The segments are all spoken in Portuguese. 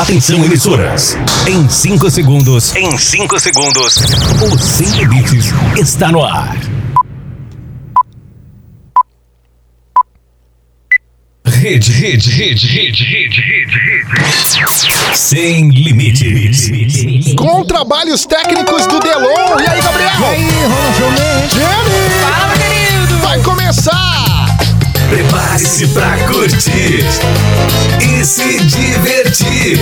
Atenção, emissoras. Em 5 segundos. Em 5 segundos. O Sem Limites está no ar. Rede, rede, rede, rede, rede, rede, rede. Sem limites. Com trabalhos técnicos do Delon. E aí, Gabriel? E aí? Jenny! Fala, querido! Vai começar! Prepare-se pra curtir e se divertir.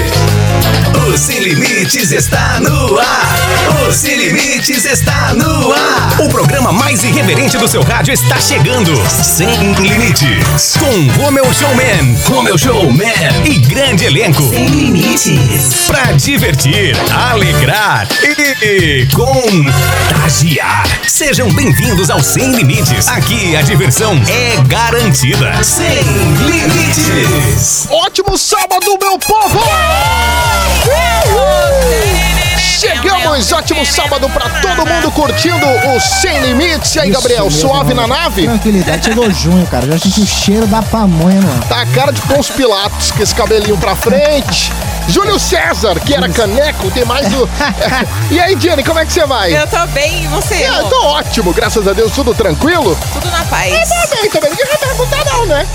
O Sem Limites está no ar. O Sem Limites está no ar. O programa mais irreverente do seu rádio está chegando. Sem Limites. Com Romeu Showman, Romeu Showman e grande elenco. Sem Limites. Pra divertir, alegrar e contagiar. Sejam bem-vindos ao Sem Limites. Aqui a diversão é garantida. Sem Limites. Ótimo sábado, meu povo! Chegamos, ótimo sábado pra todo mundo curtindo o Sem Limites. E aí, Isso Gabriel, mesmo, suave na mano. nave? Tranquilidade, chegou junho, cara. Já senti o cheiro da pamonha, mano. Tá a cara de Pons Pilatos, com esse cabelinho pra frente. Júlio César, que era caneco, tem mais o. e aí, Jenny, como é que você vai? Eu tô bem, e você? É, Rô? tô ótimo, graças a Deus, tudo tranquilo? Tudo na paz. Tá bem também, ninguém vai perguntar não, né?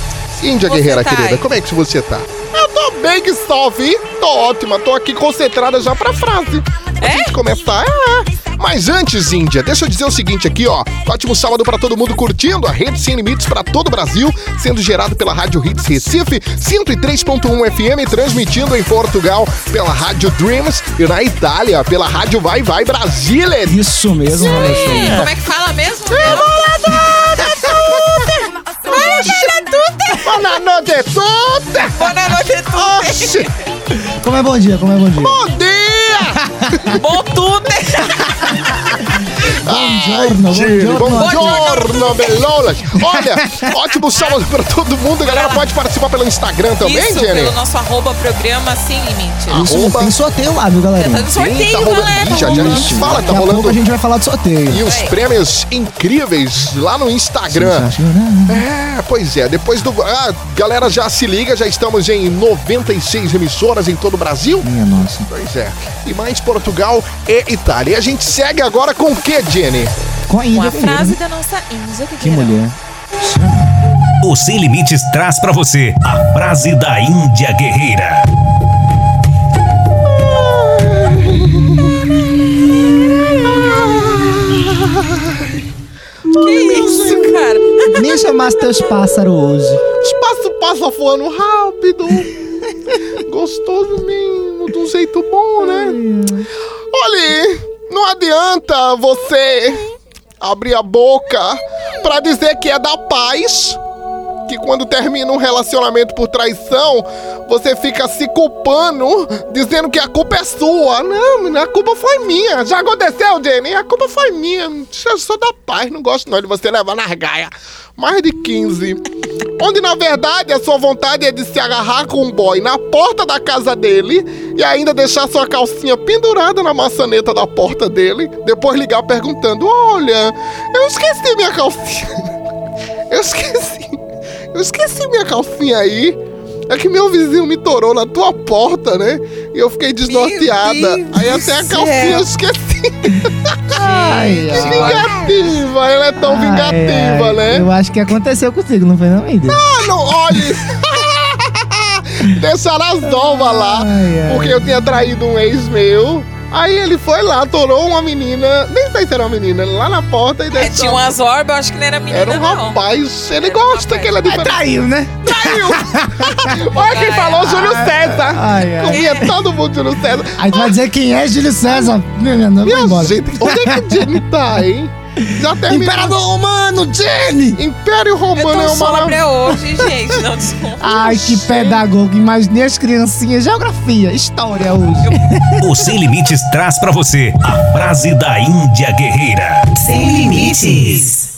Índia Você Guerreira tá querida, aí? como é que você tá? Eu tô bem que salve, tô ótima, tô aqui concentrada já pra frase. Pra É? gente começar, é. Mas antes, Índia, deixa eu dizer o seguinte aqui, ó. Ótimo sábado pra todo mundo curtindo a Rede Sem Limites pra todo o Brasil, sendo gerado pela Rádio Hits Recife, 103.1 FM, transmitindo em Portugal pela Rádio Dreams e na Itália pela Rádio Vai Vai Brasília. Isso mesmo, Showman. Como é que fala mesmo? Boa noite, tudo! Boa noite, tudo. Oxi! Como é bom dia, como é bom dia? Bom dia! Bom tudo. Buongiorno, buongiorno. Buongiorno, belolas. Olha, ótimo sábado pra todo mundo. A galera pode participar pelo Instagram também, Isso, Jenny? pelo nosso arroba programa Sem Limite. Isso, Arroba- tem sorteio lá, viu, Tá galerinha? dando sorteio, tá rolando. galera. Ih, já, já a gente fala, tá Daqui a pouco rolando. a gente vai falar de sorteio. E os Vai. prêmios incríveis lá no Instagram. É, pois é. Depois do. Ah, galera, já se liga, já estamos em 96 emissoras em todo o Brasil. Minha nossa. Pois é. E mais Portugal e Itália. E a gente segue agora com o que, Jenny? Com a Com Índia a Guerreira, frase né? da nossa Índia Que mulher. O Sem Limites traz pra você a frase da Índia Guerreira. Que isso, cara? Nem chamasse teus pássaros hoje. Espaço passa voando rápido. Gostoso mesmo, do jeito bom, né? Olha, não adianta você abrir a boca pra dizer que é da paz. Que quando termina um relacionamento por traição, você fica se culpando, dizendo que a culpa é sua. Não, a culpa foi minha. Já aconteceu, Jenny? A culpa foi minha. Eu sou da paz, não gosto não de você levar nas gaias. Mais de 15. Onde na verdade a sua vontade é de se agarrar com um boy na porta da casa dele e ainda deixar sua calcinha pendurada na maçaneta da porta dele, depois ligar perguntando: Olha, eu esqueci minha calcinha. Eu esqueci. Eu esqueci minha calcinha aí. É que meu vizinho me torou na tua porta, né? E eu fiquei desnorteada. Aí até a calcinha eu esqueci. Ai, Que vingativa, ela é tão vingativa, né? Eu acho que aconteceu contigo, não foi não, Índia? Ah, não, olhe! Deixaram as dovas lá, Ai, ai. porque eu tinha traído um ex meu. Aí ele foi lá, torou uma menina, nem sei se era uma menina, lá na porta e É, deixou. tinha umas orbas, eu acho que não era menina, Era um não. rapaz, ele Era um gosta rapaz. que ele é diferente. Traiu, né? Traiu! Olha quem falou, Júlio César! Ai, ai. Comia todo mundo Júlio César. Aí tu vai dizer quem é Júlio César. Minha, não, vai Minha embora. gente, onde é que Jenny tá, hein? Já terminou. Imperador Romano, Jenny! Império Romano é uma sóbria hoje, gente, não desculpa. Ai, que pedagogo. Imaginei as criancinhas. Geografia, história hoje. O Sem Limites traz pra você a frase da Índia Guerreira. Sem Limites.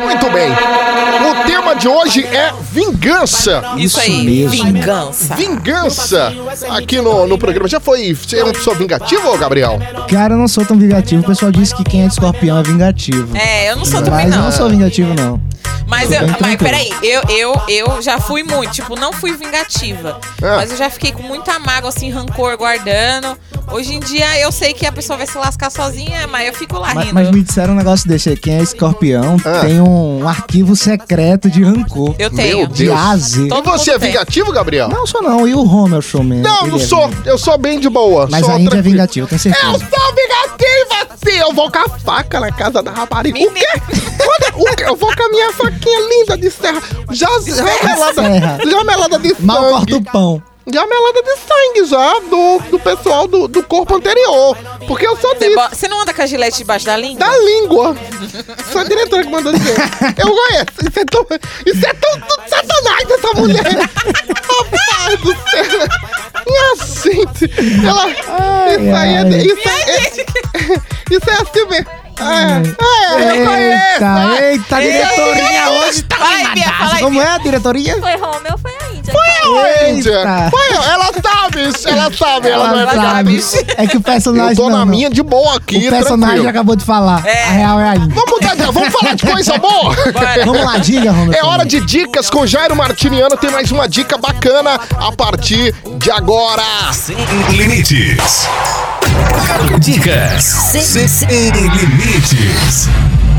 Muito bem. O tema de hoje é vingança. Isso, Isso aí, mesmo. vingança. Vingança aqui no, no programa. Já foi. Você é uma pessoa vingativa, Gabriel? Cara, eu não sou tão vingativo. O pessoal diz que quem é de escorpião é vingativo. É, eu não sou também Mas eu não. sou vingativo, não. Mas, eu, mas peraí, eu, eu, eu já fui muito, tipo, não fui vingativa. Ah. Mas eu já fiquei com muita mágoa, assim, rancor guardando. Hoje em dia eu sei que a pessoa vai se lascar sozinha, mas eu fico lá Mas, rindo. mas me disseram um negócio desse aí. Quem é escorpião Ah. tem um, arquivo secreto de rancor. Eu Meu tenho. De Deus. A a Z. Todo E você mundo é tem. vingativo, Gabriel? Não sou não. E o Homer Showman? Não, não é sou. Eu sou bem de boa. Mas sou a Índia é eu tenho Eu certeza. sou vingativa, sim! Eu vou com a faca na casa da rapariga. O quê? Quando- o quê? Eu vou com a minha faquinha linda de serra. Já, já melada, Serra. já melada de Mal corta sangue. o pão. Já melada de sangue, já, do, do pessoal do, do corpo anterior. Porque eu sou disso. você não anda com a gilete debaixo da língua? Da língua. Sou a diretora que mandou dizer. Eu conheço. Isso é tão, isso é tão, tão satanás dessa mulher. Rapaz do céu. Minha gente. Ela. isso aí é. ai. Isso é, isso é assim mesmo. É, é, eu Eita, conheço. eita, diretoria hoje tá Vai, Bia, fala aí, Como Bia. é a diretoria? Foi Romeu foi a Índia? Índia. Eita. Foi, ela sabe, ela sabe, ela, não é Ela sabe. É que o personagem. Eu tô não, na não. minha de boa aqui, O personagem tranquilo. acabou de falar. A real é a Índia. Vamos mudar de vamos falar de coisa boa? Bora. Vamos lá, diga, Romeu. É hora de dicas com Jairo Martiniano. Tem mais uma dica bacana a partir de agora. Sem limites. Dicas sem limites.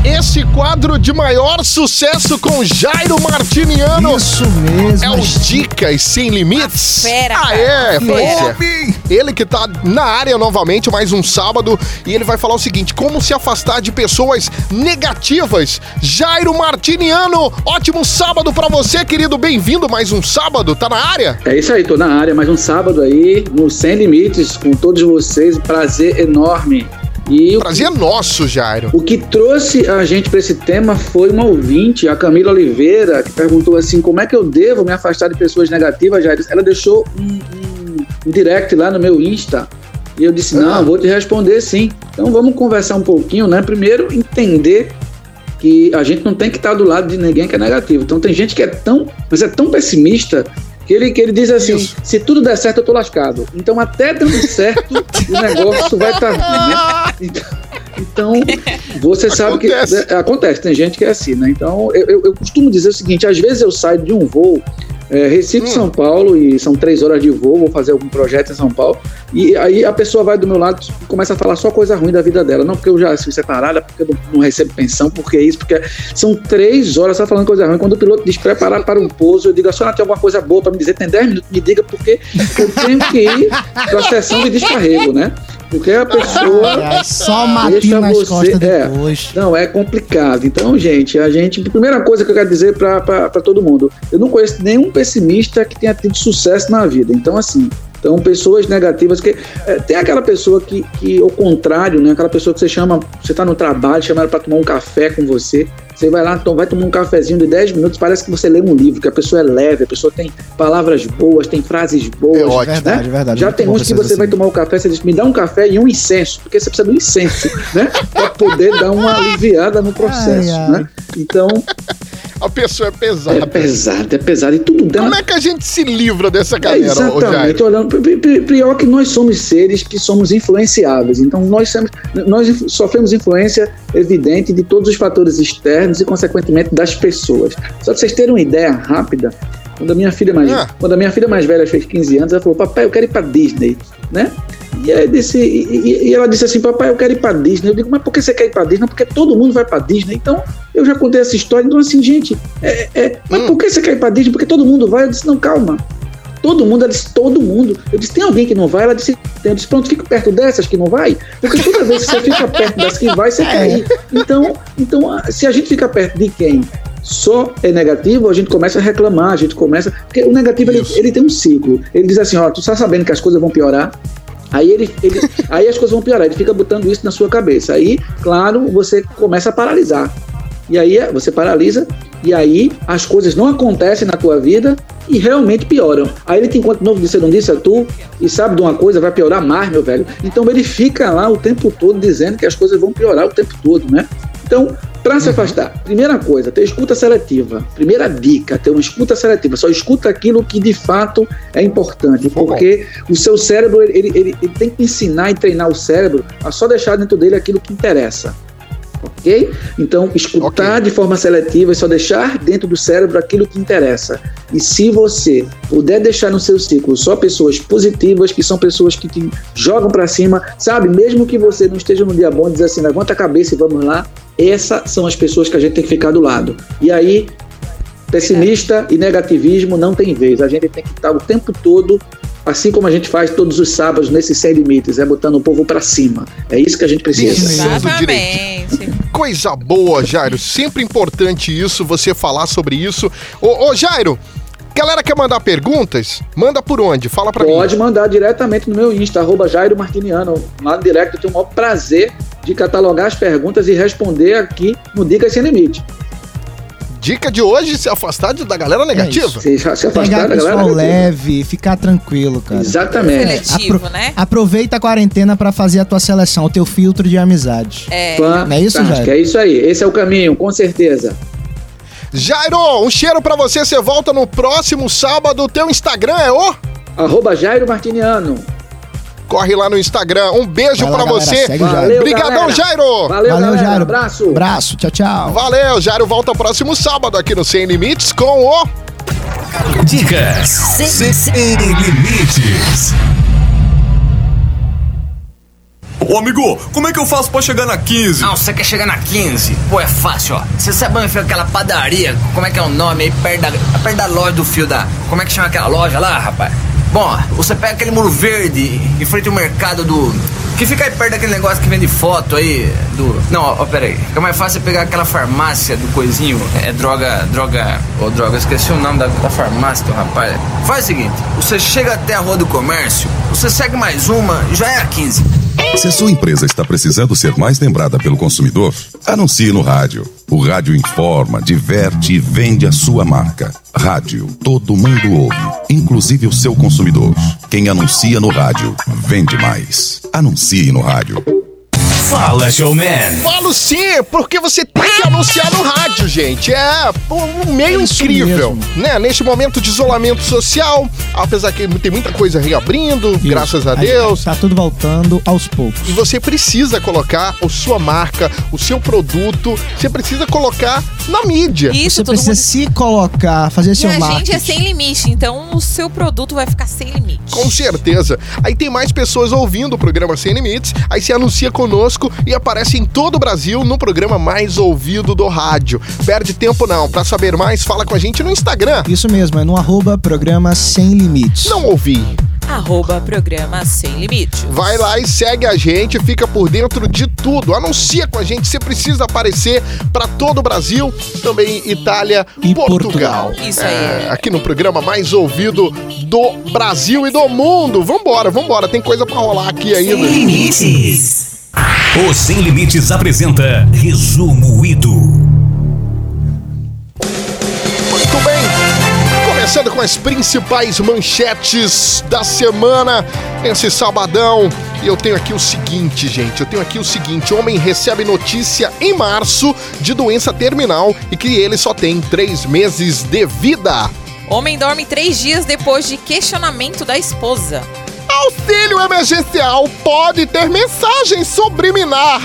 Esse quadro de maior sucesso com Jairo Martiniano Isso mesmo. é os Dicas Sem Limites. fera, Ah, é, Fera. Flávia. Ele que tá na área novamente, mais um sábado, e ele vai falar o seguinte: como se afastar de pessoas negativas. Jairo Martiniano, ótimo sábado pra você, querido. Bem-vindo mais um sábado, tá na área? É isso aí, tô na área, mais um sábado aí, no Sem Limites, com todos vocês, prazer enorme. E o, Prazer é nosso, Jairo. o que trouxe a gente para esse tema foi uma ouvinte, a Camila Oliveira, que perguntou assim: como é que eu devo me afastar de pessoas negativas, Jair? Ela deixou um, um- um direct lá no meu Insta. E eu disse: não, Ah. vou te responder sim. Então vamos conversar um pouquinho, né? Primeiro, entender que a gente não tem que estar do lado de ninguém que é negativo. Então tem gente que é tão, mas é tão pessimista que ele, que ele diz assim: Isso. se tudo der certo, eu tô lascado. Então até dando certo, o negócio vai estar. né? Então, então, você sabe que Acontece. né, acontece, tem gente que é assim, né? Então eu, eu- eu costumo dizer o seguinte: às vezes eu saio de um voo. É, Recife, Hum. São Paulo, e são três horas de voo, vou fazer algum projeto em São Paulo, e aí a pessoa vai do meu lado e começa a falar só coisa ruim da vida dela. Não porque eu já fui separada, porque eu não, não recebo pensão, porque é isso, porque são três horas só falando coisa ruim. Quando o piloto diz preparar para um pouso, eu digo, a senhora tem alguma coisa boa para me dizer? Tem 10 minutos, me diga, porque eu tenho que ir para a sessão de descarrego, né? Porque a pessoa. É, só matinho nas você- costas é. depois. Não, é complicado. Então, gente, a gente. Primeira coisa que eu quero dizer para todo mundo: eu não conheço nenhum pessimista que tenha tido sucesso na vida. Então, assim. Então, pessoas negativas que. é, tem aquela pessoa que, que, ao contrário, né? Aquela pessoa que você chama, você tá no trabalho, chama ela para tomar um café com você. Você vai lá, to- vai tomar um cafezinho de 10 minutos, parece que você lê um livro, que a pessoa é leve, a pessoa tem palavras boas, tem frases boas. É ótimo. Verdade, né? verdade. Já Muito tem uns que você vai assim. tomar o café, você diz, me dá um café e um incenso, porque você precisa um incenso, né? Pra poder dar uma aliviada no processo, Ai, ai. né? Então, A pessoa é pesada. é pesado, é pesado. E tudo dela. Como é que a gente se livra dessa É, galera, Jairo? exatamente, olhando, pi- pi- pior que nós somos seres que somos influenciáveis, então nós, somos, nós sofremos influência evidente de todos os fatores externos e, consequentemente, das pessoas. Só para vocês terem uma ideia rápida, quando a minha filha mais, Ah. quando a minha filha mais velha fez 15 anos, ela falou: Papai, eu quero ir para Disney, né? E, aí disse, e, e- ela disse assim: Papai, eu quero ir para Disney. Eu digo: Mas por que você quer ir para Disney? Porque todo mundo vai para Disney. Então, eu já contei essa história. Então, assim, gente, é, é, mas Hum. por que você quer ir para Disney? Porque todo mundo vai. Eu disse: Não, calma. Todo mundo, ela disse, todo mundo. Eu disse, tem alguém que não vai? Ela disse, tem. Eu disse, pronto, fica perto dessas que não vai. Porque toda vez que você fica perto das que vai, você quer ir. Então, então, se a gente fica perto de quem só é negativo, a gente começa a reclamar, a gente começa. Porque o negativo, ele, ele tem um ciclo. Ele diz assim, ó, tu está sabendo que as coisas vão piorar? Aí ele, ele, aí as coisas vão piorar, ele fica botando isso na sua cabeça. Aí, claro, você começa a paralisar. E aí é, você paralisa e aí as coisas não acontecem na tua vida e realmente pioram. Aí ele te encontra de novo, eu não disse a tu, e sabe de uma coisa, vai piorar mais, meu velho. Então ele fica lá o tempo todo dizendo que as coisas vão piorar o tempo todo, né? Então, para se afastar, primeira coisa, ter escuta seletiva. Primeira dica, ter uma escuta seletiva. Só escuta aquilo que de fato é importante, porque o seu cérebro, ele, ele, ele tem que ensinar e treinar o cérebro a só deixar dentro dele aquilo que interessa. Ok? Então, escutar Ok. de forma seletiva e só deixar dentro do cérebro aquilo que interessa. E se você puder deixar no seu ciclo só pessoas positivas, que são pessoas que te jogam para cima, sabe? Mesmo que você não esteja num dia bom, diz assim, levanta a cabeça e vamos lá. Essas são as pessoas que a gente tem que ficar do lado. E aí, pessimista e negativismo não tem vez. A gente tem que estar o tempo todo, assim como a gente faz todos os sábados nesses sem limites, é botando o povo para cima. É isso que a gente precisa. Exatamente. Coisa boa, Jairo. Sempre importante isso, você falar sobre isso. Ô, ô Jairo, galera quer mandar perguntas? Manda por onde? Fala pra Pode mim. mandar diretamente no meu Insta, arroba Jairo Martiniano. Lá no direct eu tenho o maior prazer de catalogar as perguntas e responder aqui no Dicas Sem Limite. Dica de hoje, se afastar de- da galera negativa. Se, se afastar Pegar da galera. negativa. leve, ficar tranquilo, cara. Exatamente. Seletivo, Apro- né? Aproveita a quarentena pra fazer a tua seleção, o teu filtro de amizade. É. Não é isso, Jairo? É isso aí. Esse é o caminho, com certeza. Jairo, um cheiro pra você. Você volta no próximo sábado. Teu Instagram é o? Arroba Jairo Martiniano. Corre lá no Instagram. Um beijo galera, você. segue o Jairo. Valeu, Obrigadão. Jairo. Valeu, Valeu, galera. Jairo. Abraço. Abraço, tchau, tchau. Valeu, Jairo volta próximo sábado aqui no Sem Limites com o Dicas sem, sem limites. Ô amigo, como é que eu faço pra chegar na 15? Não, você quer chegar na 15? Pô, é fácil, ó. Você sabe onde fica aquela padaria? Como é que é o nome aí? Perto da, perto da loja do fio da. Como é que chama aquela loja lá, rapaz? Bom, você pega aquele muro verde em frente ao mercado do. Que fica aí perto daquele negócio que vende foto aí do. Não, ó, pera aí. Fica mais fácil pegar aquela farmácia do coisinho. É droga. Droga. Ô, droga, esqueci o nome da, da farmácia do rapaz. Faz o seguinte: você chega até a Rua do Comércio, você segue mais uma, já é a 15. Se a sua empresa está precisando ser mais lembrada pelo consumidor, anuncie no rádio. O rádio informa, diverte e vende a sua marca. Rádio, todo mundo ouve, inclusive o seu consumidor. Quem anuncia no rádio, vende mais. Anuncie no rádio. Fala, showman. Falo sim, porque você tem que anunciar no rádio, gente. É um meio É incrível, mesmo. né? Neste momento de isolamento social, apesar que tem muita coisa reabrindo, Isso. graças a Aí, Deus. Tá tudo voltando aos poucos. E você precisa colocar a sua marca, o seu produto, você precisa colocar na mídia. Isso, Você precisa mundo. se colocar, fazer E seu a marketing. gente é sem limite, então o seu produto vai ficar sem limite. Com certeza. Aí tem mais pessoas ouvindo o programa Sem Limites, aí se anuncia conosco e aparece em todo o Brasil no programa mais ouvido do rádio. Perde tempo não. Pra saber mais, fala com a gente no Instagram. Isso mesmo, é no arroba programa Sem Limites. Não ouvi. Arroba programa sem limite. Vai lá e segue a gente, fica por dentro de tudo. Anuncia com a gente, você precisa aparecer pra todo o Brasil, também Itália E Portugal. Portugal. Isso É, aí. aqui no programa mais ouvido do Brasil e do mundo. Vambora, vambora, tem coisa pra rolar aqui ainda. Limites. O Sem Limites apresenta Resumo Ido. Muito bem. Começando com as principais manchetes da semana nesse sabadão. E eu tenho aqui o seguinte, gente. Eu tenho aqui o seguinte: homem recebe notícia em março de doença terminal e que ele só tem três meses de vida. Homem dorme três dias depois de questionamento da esposa. Auxílio emergencial pode ter mensagem subliminar.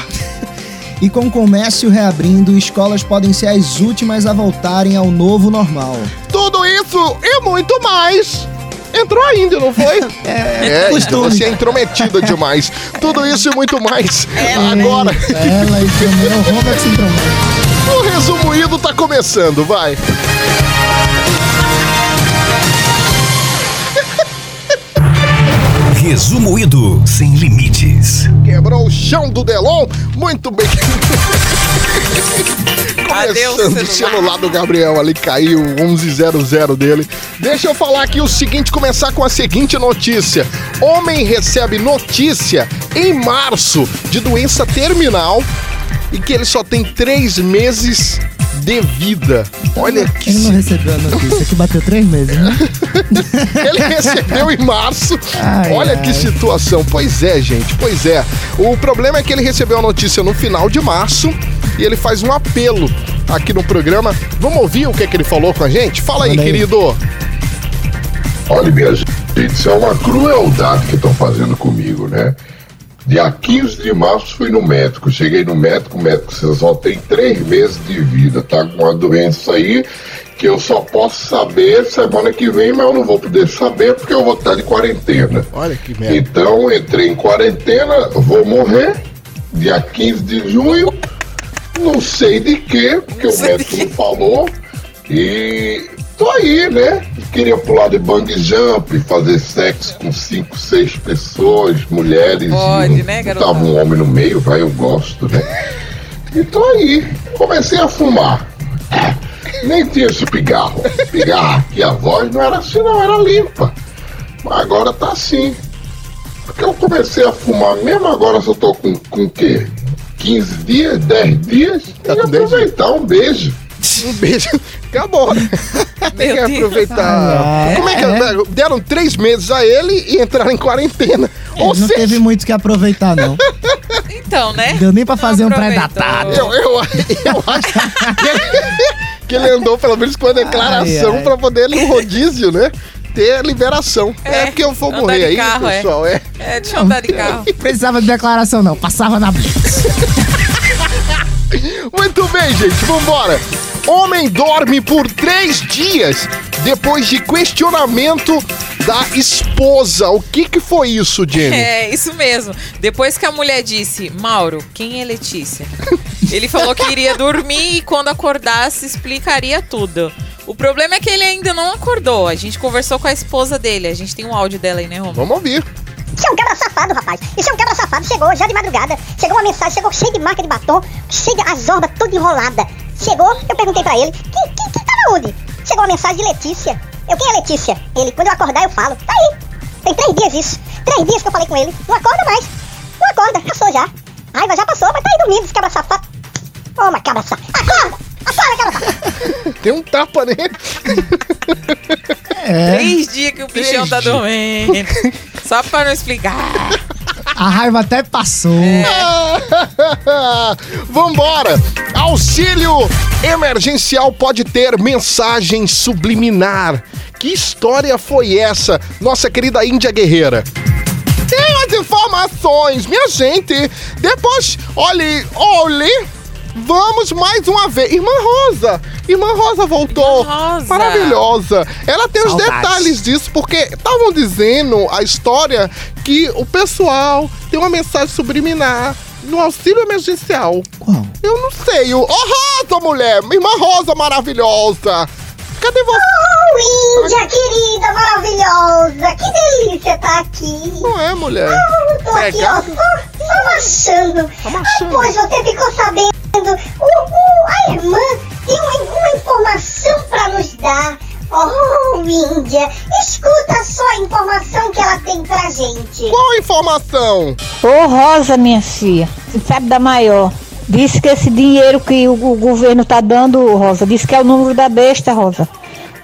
E com o comércio reabrindo, escolas podem ser as últimas a voltarem ao novo normal. Tudo isso e muito mais. Entrou ainda, não foi? É, É, costume. você é intrometida demais. Tudo isso e muito mais. Agora, Ela e também o Robert se intromete. o resumo ido tá começando, vai. Resumo Ido Sem Limites. Quebrou o chão do Delon. Muito bem. Adeus, Começando o celular. celular do Gabriel ali, caiu o 1100 dele. Deixa eu falar aqui o seguinte, começar com a seguinte notícia. Homem recebe notícia em março de doença terminal e que ele só tem três meses de vida. Olha que Ele não recebeu a notícia que bateu três meses, né? Ele recebeu em março. Ai, Olha ai. que situação. Pois é, gente, pois é. O problema é que ele recebeu a notícia no final de março e ele faz um apelo aqui no programa. Vamos ouvir o que, é que ele falou com a gente? Fala aí, aí. querido. Olha, minha gente, isso é uma crueldade que estão fazendo comigo, né? Dia 15 de março fui no médico. Cheguei no médico, o médico você só tem três meses de vida, tá com uma doença aí que eu só posso saber semana que vem, mas eu não vou poder saber porque eu vou estar de quarentena. Olha que merda. Então entrei em quarentena, vou morrer dia 15 de junho, não sei de quê, porque o médico não falou. E tô aí, né? Queria pular de bang jump, fazer sexo com cinco, seis pessoas, mulheres. Pode, e não- né? Tava um homem no meio, vai, eu gosto, né? E tô aí. Comecei a fumar. Nem tinha esse pigarro. Pigarro aqui, a voz não era assim, não, era limpa. Mas agora tá assim. Porque eu comecei a fumar, mesmo agora eu tô com, com o quê? 15 dias, 10 dias? Tá Tem que com 10 dias. aproveitar, um beijo. Um beijo. Acabou. Tem que aproveitar. Ah, Como é que é. deram três meses a ele e entraram em quarentena? Ou não seja, teve muito que aproveitar, não. Então, né? Deu nem pra fazer um pré-datado. eu, eu, eu acho que ele, que ele andou pelo menos com a declaração Ai, ai. pra poder no rodízio, né? Ter liberação. É, É, porque eu vou morrer de aí, carro, é. pessoal. É. É, deixa eu andar de carro. Precisava de declaração, não. Passava na blitz. Muito bem, gente, vambora. Homem dorme por três dias depois de questionamento da esposa. O que que foi isso, Jenny? É, isso mesmo. Depois que a mulher disse, Mauro, quem é Letícia? Ele falou que iria dormir e quando acordasse explicaria tudo. O problema é que ele ainda não acordou. A gente conversou com a esposa dele. A gente tem um áudio dela aí, né, Romulo? Vamos ouvir. Isso é um cabra safado, rapaz. Isso é um cabra safado. Chegou já de madrugada. Chegou uma mensagem, chegou cheio de marca de batom, cheio de as orbas toda enrolada. Chegou, eu perguntei pra ele, quem, quem, quem tava onde? Chegou uma mensagem de Letícia. Eu, quem é Letícia? Ele, quando eu acordar eu falo. Tá aí. Tem três dias isso. Três dias que eu falei com ele. Não acorda mais. Não acorda, passou já. Raiva já passou, mas tá aí dormindo esse cabra safado. Ô, mas cabra safado. Acorda! Tem um tapa nele. É. Três dias que o bichão tá dias. dormindo. Só pra não explicar. A raiva até passou. Vambora! Auxílio emergencial pode ter mensagem subliminar. Que história foi essa, nossa querida Índia Guerreira? Tem as informações, minha gente. Depois, olhe, olhe. Vamos mais uma vez. Irmã Rosa. Irmã Rosa voltou. Irmã Rosa. Maravilhosa. Ela tem os Saudades. detalhes disso, porque estavam dizendo a história que o pessoal tem uma mensagem subliminar no auxílio emergencial. Qual? Eu não sei. O... Ô, Rosa, mulher! Irmã Rosa maravilhosa! Cadê você? Oh, Índia querida, maravilhosa. Que delícia tá aqui. Não é, mulher? Eu tô aqui, ó, só, só marchando. Tá marchando. Pois você ficou sabendo. O, o- a irmã tem uma, uma informação pra nos dar. Oh, Índia, escuta só a informação que ela tem pra gente. Qual informação? Ô Rosa, minha filha, você sabe da maior. Disse que esse dinheiro que o, o governo tá dando, Rosa, disse que é o número da besta, Rosa.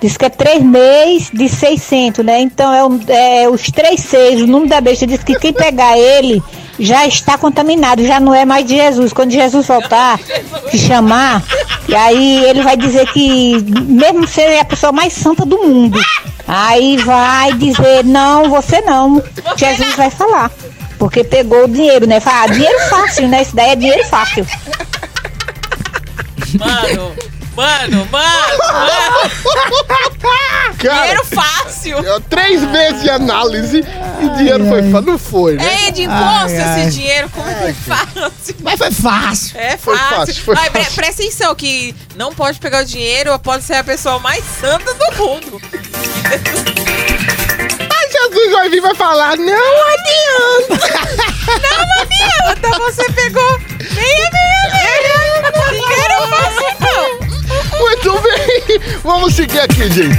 Disse que é três meses de 600, né? Então é, um- é os três seis, o número da besta. Disse que quem pegar ele já está contaminado, já não é mais de Jesus. Quando Jesus voltar, te chamar, e aí ele vai dizer que, mesmo ser a pessoa mais santa do mundo, aí vai dizer: não, você não. Jesus vai falar. Porque pegou o dinheiro, né? Fala, ah, dinheiro fácil, né? Isso daí é dinheiro fácil. Mano, mano, mano, mano. Cara, Dinheiro fácil. é três meses de análise e dinheiro foi fa- Não foi, né? É de imposto Ai, ai. esse dinheiro, como é que é fácil? Mas foi fácil. É Foi fácil. fácil, foi Mas pre- fácil. presta atenção que não pode pegar o dinheiro, pode ser a pessoa mais santa do mundo. Ai, Jesus vai vir e vai falar, não adianta. Não adianta, você pegou meia, meia, meia. Dinheiro fácil não. Muito bem, vamos seguir aqui, gente.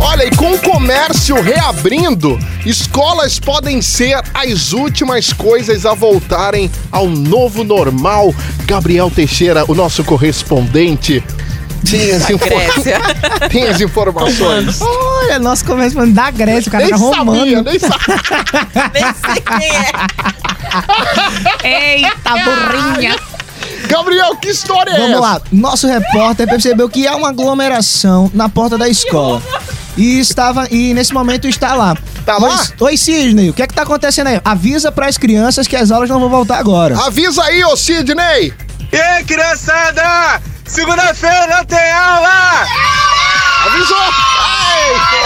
Olha, e com o comércio reabrindo, escolas podem ser as últimas coisas a voltarem ao novo normal. Gabriel Teixeira, o nosso correspondente, tem as, info- Grécia. tem as informações. Olha, nosso correspondente da Grécia, o cara Nem era sabia, romano. nem sabia. Nem sei quem é. Eita, burrinha. Gabriel, que história é Vamos essa? lá. Nosso repórter percebeu que há uma aglomeração na porta da escola. E estava e nesse momento está lá. Tá lá? Oi, Oi, Sidney, o que é que tá acontecendo aí? Avisa pras crianças que as aulas não vão voltar agora. Avisa aí, ô Sidney! E aí, criançada? Segunda-feira não tem aula! Avisou! Ai,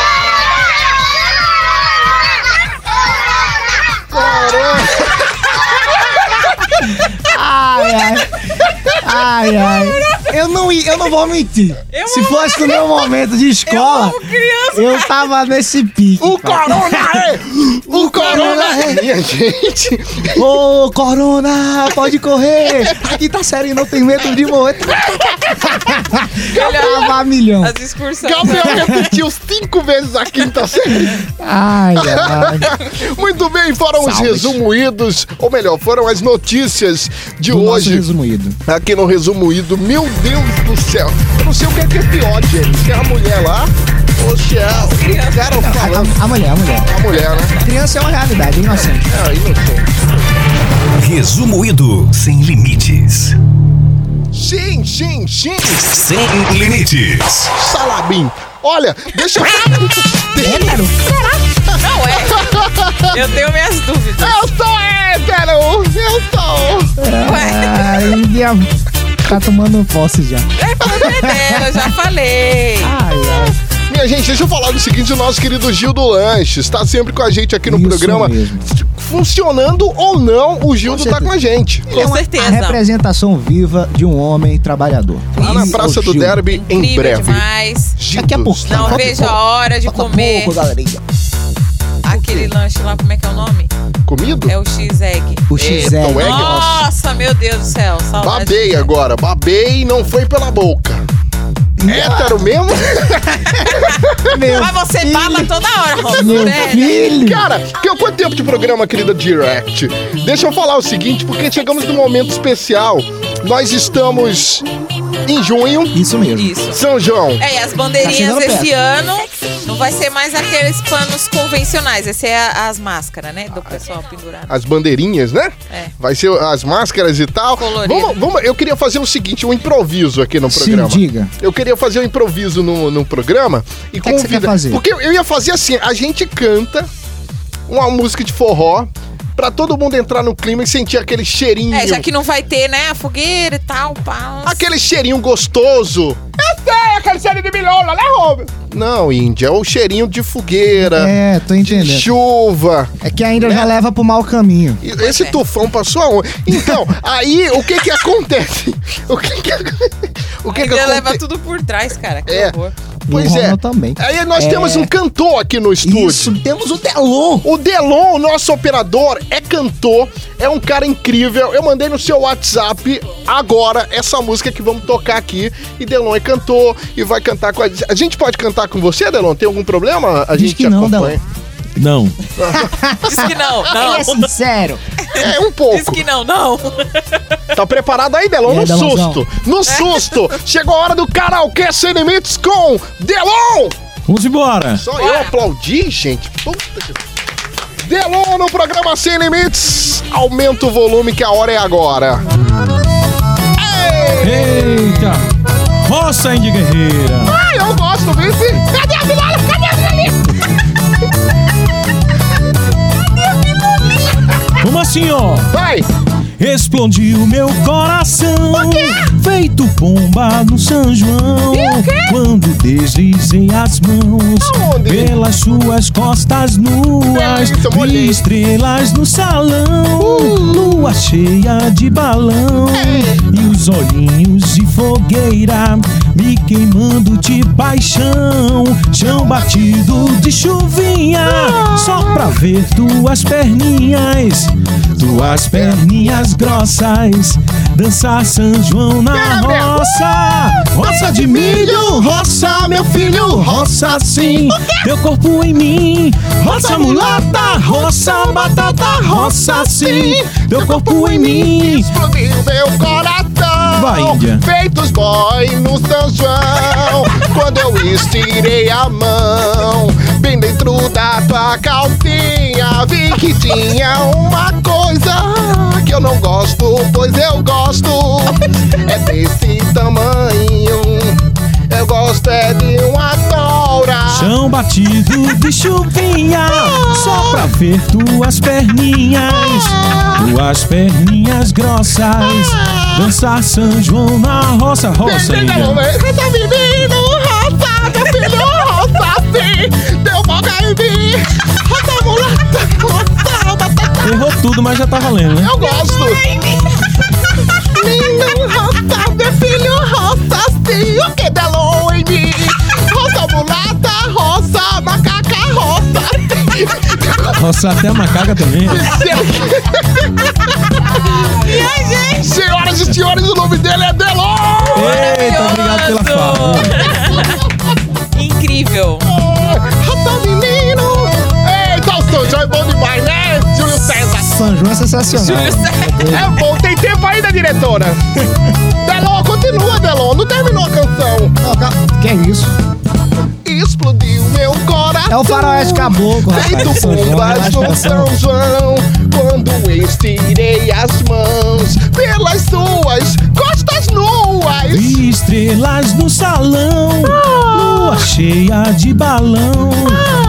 ai. Ai, ai. Eu não, eu não vou mentir. Se fosse no meu momento de escola, eu, tava nesse pique. O Corona é! O Corona é! Minha gente! Ô, Corona, pode correr! Aqui tá sério, não tem medo de morrer. Tava a milhão. As excursões. Gabriel repetiu cinco vezes a quinta série. Ai, ai. Muito bem, foram os Salve. resumoídos, ou melhor, foram as notícias de Do nosso hoje. resumoído. Aqui no resumoído, meu Deus do céu. Eu não sei o que é, que é pior, gente. Se é a mulher lá ou se é o cara falando. A, a mulher, a mulher. A mulher, né? Criança é uma realidade, é inocente. É, inocente. Resumoído sem limites. Sim, sim, sim. Sem limites. Salabim. Olha, deixa eu. Hétero? Não é. Eu tenho minhas dúvidas. Eu sou hétero! Eu sou! Ai, minha... Tá tomando posse já. É eu já falei. Ai, ai. Minha gente, deixa eu falar do seguinte: o nosso querido Gil do Lanches está sempre com a gente aqui no Isso programa. mesmo. Funcionando ou não, o Gildo tá com a gente. Ele é uma- certeza. A representação viva de um homem trabalhador. Lá na Praça do. Derby, em Incrível breve. demais. Daqui a pouco. Não vejo pouco. a hora de comer pouco, galerinha. aquele lanche lá, como é que é o nome? Comido? É o X-Egg. O X-Egg. o egg, nossa. Nossa, meu Deus do céu. Saudade. Babei agora, babei e não foi pela boca. Hétero mesmo? Meu Mas você filho. baba toda hora, Rosa. Meu né? filho. Cara, que quanto tempo de programa, querida Direct? Deixa eu falar o seguinte, porque chegamos num momento especial. Nós estamos em junho, Isso mesmo. Isso. São João. É, e as Tá bandeirinhas chegando esse perto. ano não vai ser mais aqueles panos convencionais. Esse é a- as máscaras, né? Do pessoal pendurado. As bandeirinhas, né? É. Vai ser as máscaras e tal. Colorido. Vamos, vamos, eu queria fazer o seguinte, um improviso aqui no Sim, programa. diga. Eu queria fazer um improviso no, no programa e que é que você quer fazer? Porque eu ia fazer assim, a gente canta uma música de forró pra todo mundo entrar no clima e sentir aquele cheirinho. É, já que não vai ter, né? A fogueira e tal, pá. Aquele cheirinho gostoso. Eu sei, aquele cheirinho de milhola, né, Robin? Não, Índia, é o cheirinho de fogueira, É, tô de entendendo. chuva. É que ainda já leva pro mau caminho. E Esse é. tufão passou aonde? Então, aí o que que acontece? O que que, o que, que Ainda leva acontece? tudo por trás, cara. Que É. horror. Pois o é. Também. Aí nós É. temos um cantor aqui no estúdio. Isso, temos o Delon. O Delon, nosso operador, é cantor, é um cara incrível. Eu mandei no seu WhatsApp agora essa música que vamos tocar aqui. E Delon é cantor e vai cantar com a gente. A gente pode cantar com você, Delon? Tem algum problema? A Diz gente que não, acompanha. Não. Diz que não, Ele não. é sincero. É, um Diz pouco. que não, não. Tá preparado aí, Delon? No Delonzão? susto. No susto. Chegou a hora do karaokê sem limites com Delon. Vamos embora. Só eu aplaudi, gente. Puta que... Delon no programa Sem Limites. Aumenta o volume que a hora é agora. Eita. Roça Indy Guerreira. Ai, eu gosto, vice. Cadê a assim, ó? Vai. Explodiu meu coração. Feito bomba no São João. Quando deslizei as mãos Aonde? pelas suas costas nuas. Vi estrelas no salão. Lua cheia de balão. E os olhinhos de fogueira me queimando de paixão. Chão batido de chuvinha. Só pra ver tuas perninhas. Tuas perninhas grossas. Dançar São João na Gabriel. roça. Roça de milho, roça, meu filho, roça sim. Teu corpo em mim, roça mulata, roça batata, roça sim. Teu corpo em mim. Explodiu meu coração. Vai, Índia. Feitos boy no São João. Quando eu estirei a mão, bem dentro da tua calcinha, que tinha uma coisa que eu não gosto, pois eu gosto. É desse tamanho. Eu gosto é de uma tora. Chão batido de chuvinha, só pra ver tuas perninhas, tuas perninhas grossas. Dançar São João na roça, roça, Pega Índia. no meio, Roça menino, roça, meu filho, roça sim. Roça mulata, roça, batata. Errou tudo, mas já tá valendo, né? Eu gosto. Menino, roça, meu filho, roça sim. O que delou em mim? Roça mulata, roça, macaca, roça. Roça até a macaca também. E aí, gente? Senhoras e senhores, o nome dele é Delon. Eita, obrigado pela fala. Incrível. Roça menino. Eita, o São João é bom demais, né, Júlio César? São João é sensacional. É bom, tem tempo ainda, diretora? Delon, continua, Delon. Não terminou a canção. Não, calma. Que é isso? Explodiu meu coração. É o faroeste caboclo, rapaz. Feito São bombas relaxa, no canção. São João. Quando estirei as mãos pelas suas costas nuas. Estrelas no salão, lua cheia de balão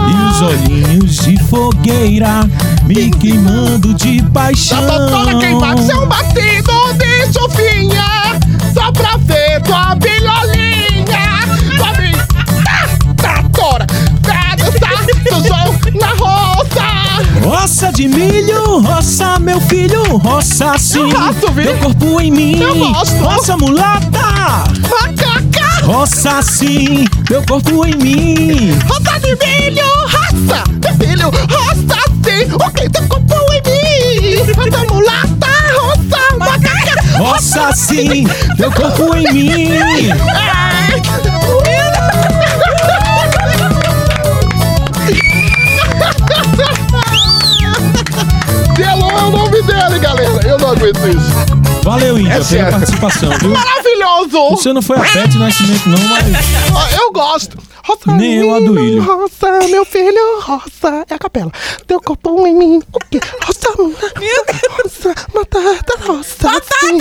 e os olhinhos de fogueira me queimando de paixão. Tô toda queimada, um batido de chuvinha. Só pra ver tua bilholinha. Tua bi... Tá, tá, tora. Pra dançar São João na roça. Roça de milho, roça meu filho, roça sim. Eu gosto, viu? Teu corpo em mim, Eu gosto. roça mulata. Macaca. Roça sim, teu corpo em mim. Roça de milho, roça, meu filho, roça sim. Ok, teu corpo em mim. Roça mulata, roça, macaca. Roça sim, teu corpo em mim. Delon é o nome dele, galera. Eu não aguento isso. Valeu, Índia, É pela participação, viu? Você não foi a Beth Nascimento, não, mas. Ó, Eu gosto. Nem eu, Aduílio. Roça, meu filho, roça. É a capela. Teu corpo em mim. O quê? Roça, roça, batata, roça. sim.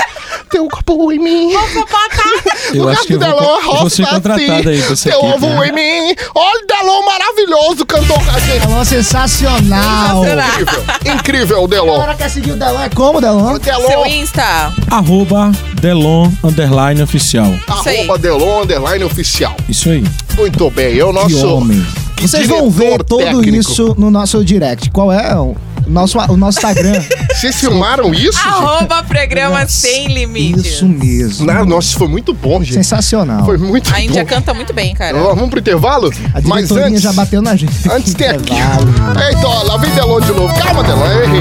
Teu corpo em mim. Roça, batata. Eu o acho gato que eu vou Delon, co- eu vou ser roça, contratado sim. aí pra Teu equipe, ovo né? em mim. Olha o Delon maravilhoso cantou com a gente. Delon sensacional. Incrível. Incrível, o Delon. Agora quer seguir o Delon? É como, Delon? O Delon. Seu Insta. Arroba Delon Underline Oficial. Arroba Delon, underline oficial. Isso aí. Muito bem, é o nosso... Que homem. Vocês vão ver técnico. isso no nosso direct. Qual é o nosso, o nosso Instagram? Vocês filmaram isso? Arroba programa sem limites. Isso mesmo. Não, nossa, foi muito bom, gente. Sensacional. Foi muito A Índia bom. canta muito bem, cara. Ó, Vamos pro intervalo? A Mas antes, já bateu na gente. antes tem aqui. Eita, ó, lá vem Delon de novo. Calma, Delon, eu errei.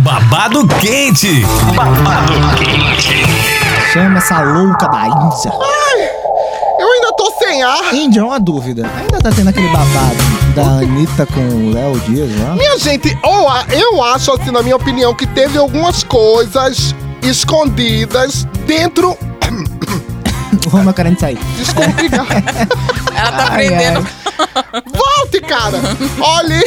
Babado quente. Babado quente. Chama essa louca da Índia. Eu ainda tô sem ar. Índia, uma dúvida. Ainda tá tendo aquele babado da Anitta com o Léo Dias lá? Minha gente, eu, a- eu acho, assim, na minha opinião, que teve algumas coisas escondidas dentro. O Roma querendo sair. Desculpe. Ela tá Ai, aprendendo. Volte, cara! Olha,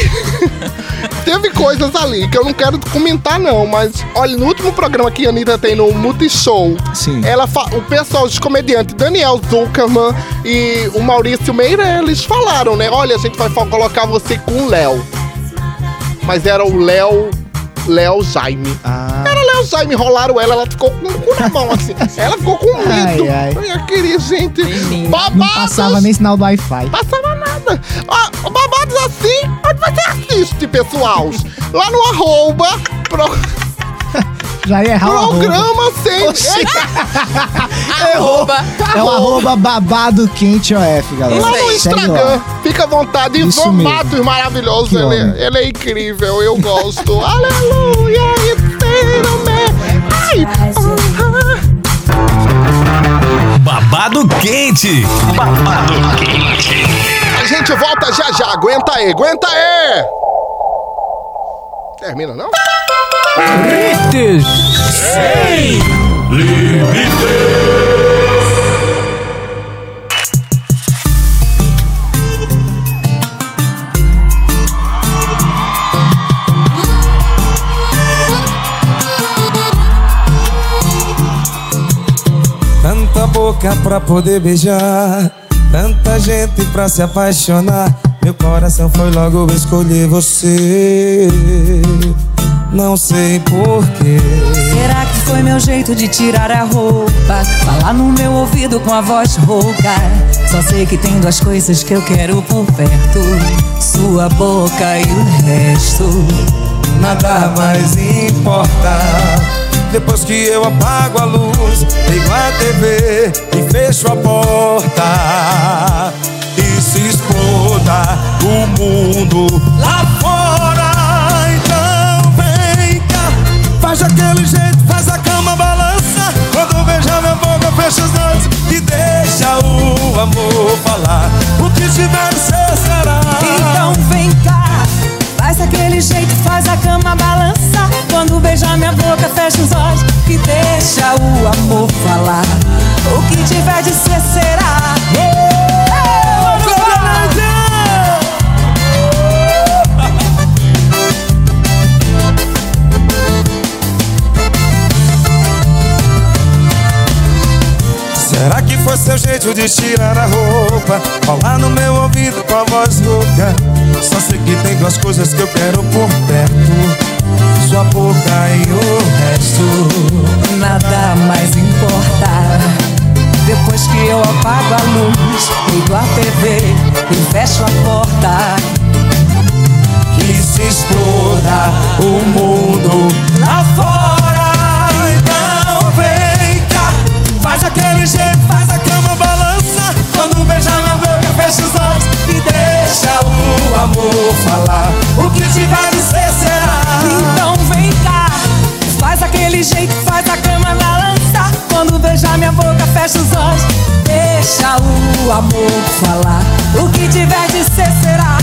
teve coisas ali que eu não quero comentar, não, mas olha, no último programa que a Anitta tem no Multishow, Sim. ela fa- o pessoal, os comediantes, Daniel Zuckerman e o Maurício Meira, eles falaram, né? Olha, a gente vai colocar você com o Léo. Mas era o Léo. Léo Jaime. Ah. Era o Léo Jaime, rolaram ela, ela ficou com o cu na mão, assim. Ela ficou com medo. Ai, ai. Eu queria, gente. Não Babados. passava nem sinal do Wi-Fi. Passava nada. Ah, babados assim, onde você assiste, pessoal? Lá no arroba, pro- Já ia errar programa sem... Oxi. Arroba. É o arroba babado quente OF, galera. Lá no Instagram, fica à vontade. Isso Ivan mesmo. Matos, maravilhoso. Ele, homem. ele é incrível, eu gosto. Aleluia, inteiro, Ai, Babado quente. Babado quente. Gente volta já já, aguenta aí, aguenta aí! Termina, não? Sem limite. Tanta boca pra poder beijar, Tanta gente pra se apaixonar. Meu coração foi logo escolher você. Não sei porquê. Será que foi meu jeito de tirar a roupa? Falar no meu ouvido com a voz rouca. Só sei que tem duas coisas que eu quero por perto: sua boca e o resto. Nada mais importa. Depois que eu apago a luz, ligo a TV e fecho a porta. E se exploda o mundo lá fora. Então vem cá, faz aquele jeito, faz a cama balança. Quando beija minha boca, fecha os olhos e deixa o amor falar. O que tiver ser será. Então vem cá, faz aquele jeito, faz a cama balança. Quando beijar boca, fecha os olhos e deixa o amor falar. O que tiver de ser será. Será que foi seu jeito de tirar a roupa? Falar no meu ouvido com a voz rouca. Só sei que tem duas coisas que eu quero por perto sua boca e o resto nada mais importa. Depois que eu apago a luz, ligo a TV e fecho a porta. Que se exploda o mundo lá fora. Então vem cá, faz aquele jeito, faz a cama balança. Quando beijar na boca, fecha os olhos e deixa o amor falar. O que tiver de ser será. Então faz aquele jeito, faz a cama balançar. Quando beijar minha boca, fecha os olhos, deixa o amor falar. O que tiver de ser será.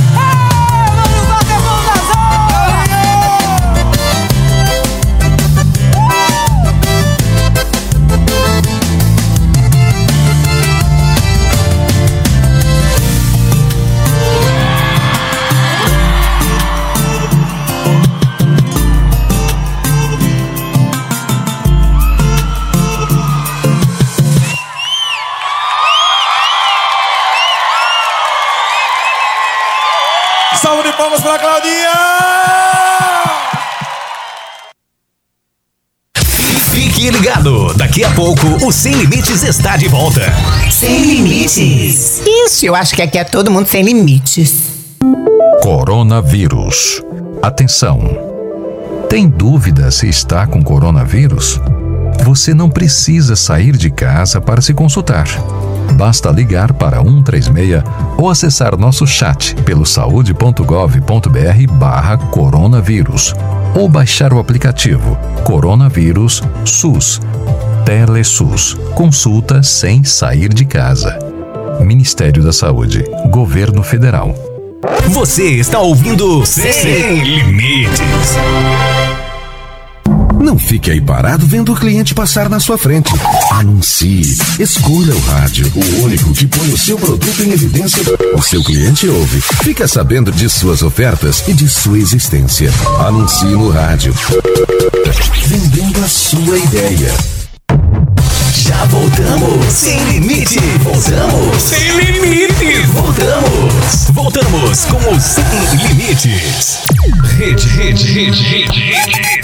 Daqui a pouco o Sem Limites está de volta. Sem limites. Isso, eu acho que aqui é todo mundo sem limites. Coronavírus. Atenção! Tem dúvida se está com coronavírus? Você não precisa sair de casa para se consultar. Basta ligar para 136 ou acessar nosso chat pelo saúde.gov.br barra coronavírus ou baixar o aplicativo Coronavírus SUS. TeleSUS. Consulta sem sair de casa. Ministério da Saúde. Governo Federal. Você está ouvindo Sem, Limites. Não fique aí parado vendo o cliente passar na sua frente. Anuncie. Escolha o rádio, o único que põe o seu produto em evidência. O seu cliente ouve. Fica sabendo de suas ofertas e de sua existência. Anuncie no rádio. Vendendo a sua ideia. Já voltamos. Sem limite. Voltamos. Sem limite. Voltamos. Voltamos com o Sem Limites. Rede, rede, rede, rede, rede.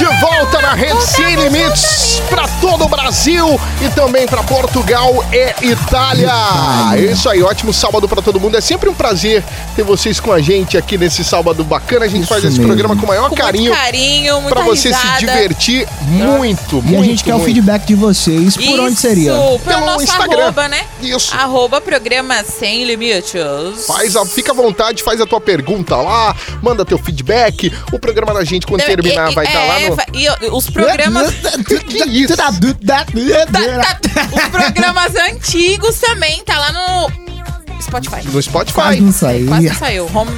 De volta na Rede Sem Limites para todo o Brasil e também para Portugal e Itália. É isso aí, ótimo sábado para todo mundo. É sempre um prazer ter vocês com a gente aqui nesse sábado bacana. A gente faz esse mesmo. programa com o maior Com carinho. muito carinho, Pra você risada. se divertir muito, E muito. a gente quer o muito. feedback de vocês. Por onde seria? Isso, pelo nosso Instagram. arroba, né? Isso. Arroba programa Sem Limites. Faz a, fica à vontade, faz a tua pergunta lá, manda teu feedback. O programa da gente, quando terminar, E- e- vai estar lá é, fa- E os programas. que isso? Os programas antigos também, tá lá no Spotify. No Spotify. Quase não saía. Quase não saiu. Home.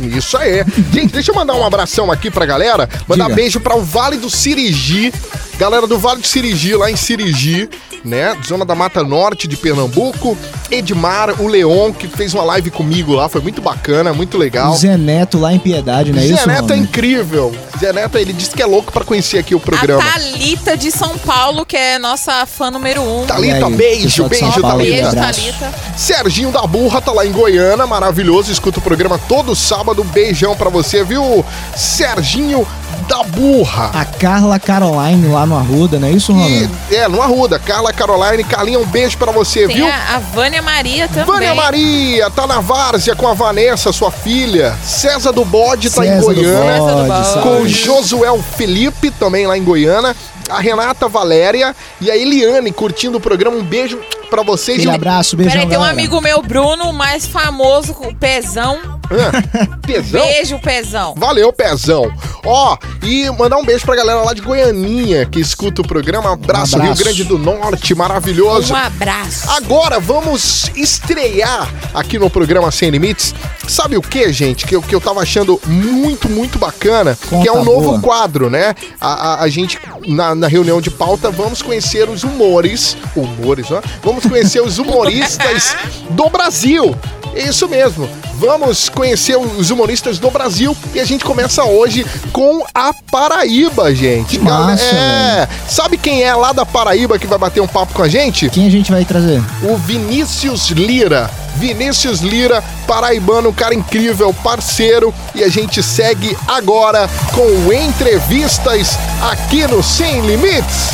Isso aí. Gente, deixa eu mandar um abração aqui pra galera. Mandar Diga. beijo para o Vale do Sirigi, Galera do Vale de Sirigi, lá em Sirigi, né? Zona da Mata Norte de Pernambuco. Edmar, o Leon, que fez uma live comigo lá, foi muito bacana, muito legal. O Zé Neto lá em Piedade, não é Zé isso? Neto é incrível. Zé Neto, ele disse que é louco pra conhecer aqui o programa. A Thalita de São Paulo, que é nossa fã número um. Thalita, beijo, beijo, Thalita. Beijo, Thalita. Serginho da Burra tá lá em Goiânia, maravilhoso. Escuta o programa todo sábado. Beijão pra você, viu? Serginho da Burra. A Carla Caroline lá no Arruda, não é isso, Ronaldo? É, no Arruda. Carla Caroline, Carlinha, um beijo pra você, Tem viu? a, a Vânia Maria também. Vânia Maria, tá na várzea com a Vanessa, sua filha. César do Bode tá em César Goiânia. Bode, com o sabe. Josuel Felipe, também lá em Goiânia. A Renata Valéria e a Eliane curtindo o programa. Um beijo pra vocês. Um- abraço, beijão, Peraí, tem um amigo meu, Bruno, mais famoso, o Pezão. Pezão? Beijo, Pezão. Valeu, Pezão. Ó, e mandar um beijo pra galera lá de Goianinha que escuta o programa. Abraço, Um Rio abraço. Grande do Norte, maravilhoso. Um abraço. Agora vamos estrear aqui no programa Sem Limites. Sabe o que, gente? Que eu, que eu tava achando muito, muito bacana. Conta que é um novo boa. quadro, né? A, a- a gente, na, na reunião de pauta, vamos conhecer os humores. Humores, ó. Vamos conhecer os humoristas do Brasil. É isso mesmo. Vamos conhecer os humoristas do Brasil e a gente começa hoje com a Paraíba, gente. Que massa, é, sabe quem é lá da Paraíba que vai bater um papo com a gente? Quem a gente vai trazer? O Vinícius Lira. Vinícius Lira, paraibano, cara incrível, parceiro. E a gente segue agora com entrevistas aqui no Sem Limites.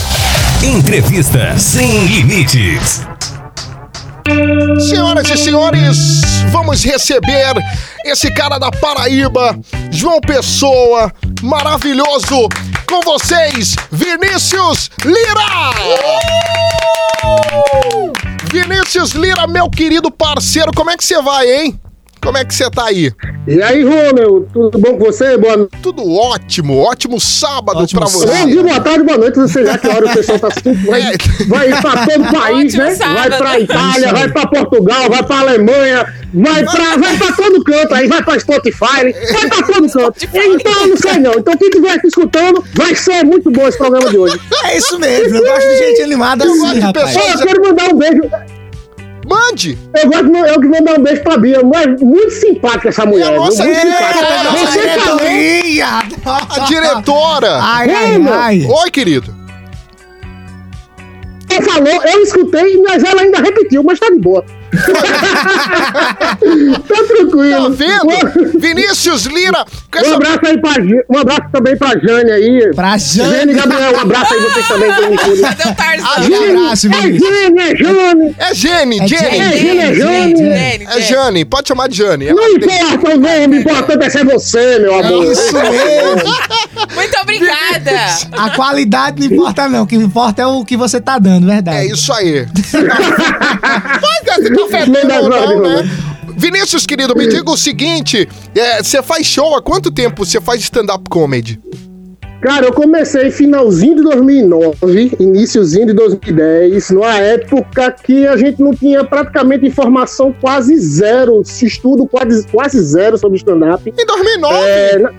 Entrevista Sem Limites. Senhoras e senhores, vamos receber esse cara da Paraíba, João Pessoa, maravilhoso. Com vocês, Vinícius Lira! Vinícius Lira, meu querido parceiro, como é que você vai, hein? Como é que você tá aí? E aí, Romeu, tudo bom com você? Boa noite. Tudo ótimo, ótimo sábado pra Bom você. dia, boa tarde, boa noite, não sei lá que hora o pessoal tá assistindo. Vai, vai pra todo o país, Ótimo né? sábado. Vai pra Itália, vai pra Portugal, vai pra Alemanha, vai pra, vai pra todo canto aí, vai pra Spotify, vai pra todo canto. Então, eu não sei não. Então, quem estiver aqui escutando, vai ser muito bom esse programa de hoje. É isso mesmo, eu gosto de gente animada Eu assim, gosto de rapaz. pessoas- Ó, eu quero mandar um beijo. Mande! Eu gosto eu quero mandar um beijo pra Bia, mas muito simpática essa mulher. viu? nossa muito diretoria, simpática. nossa Você falou- diretoria! A diretora! Ai, ai, ai. Oi, querido. Ela falou, eu escutei, mas ela ainda repetiu, mas tá de boa. Tá tranquilo. Tá vendo? Vinícius Lira, com Um essa abraço aí pra um abraço também pra Jane aí. Pra Jane. Jane Gabriel, um abraço aí vocês também. Cadê o Tarzan? Jane, abraço, é Vinícius. Jane, é Jane. É Jane, É Jane. É Jane. Jane, é Jane. Jane, É Jane, pode chamar de Jane. Ela Não importa o nome, o importante é ser você, meu amor. Isso mesmo. Muito obrigada. A qualidade não importa não, o que importa é o que você tá dando, verdade. É isso aí. Vai, fedendo ou não, né? Vinícius, querido, me diga o seguinte: é, você faz show há quanto tempo você faz stand-up comedy? Cara, eu comecei finalzinho de 2009, iníciozinho de 2010, numa época que a gente não tinha praticamente informação quase zero, se estudo quase, quase zero sobre stand-up. Em 2009? É, na-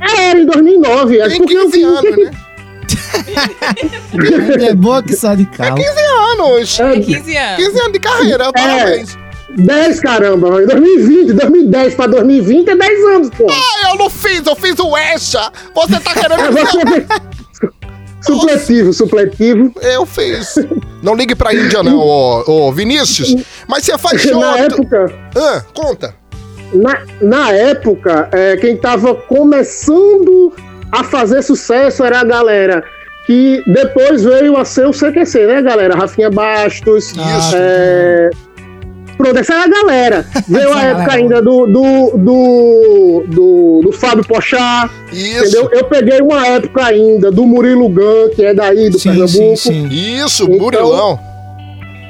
é, era em 2009. é Tem porque eu 15 vi- anos, né? É boa que só de É carro. 15 anos. É, 15 anos. 15 anos de carreira, parabéns. 10, caramba, 2020, 2010 pra 2020 é 10 anos, pô. Ah, eu não fiz, eu fiz o ESA. Você tá É, querendo você- Supletivo, supletivo. Eu fiz. Não ligue pra Índia, não, ô, ô Vinícius. Mas você faz show. Na época, Ah, conta. na, na época, é, quem tava começando a fazer sucesso era a galera que depois veio a ser o CQC, né, galera? Rafinha Bastos. Isso. É... Pronto, essa era a galera. Veio a época ainda do, do, do, do, do Fábio Pochá. Isso. Entendeu? Eu peguei uma época ainda do Murilo Gun, que é daí, do Sim, Pernambuco. sim, sim. Isso, Então- Burilão.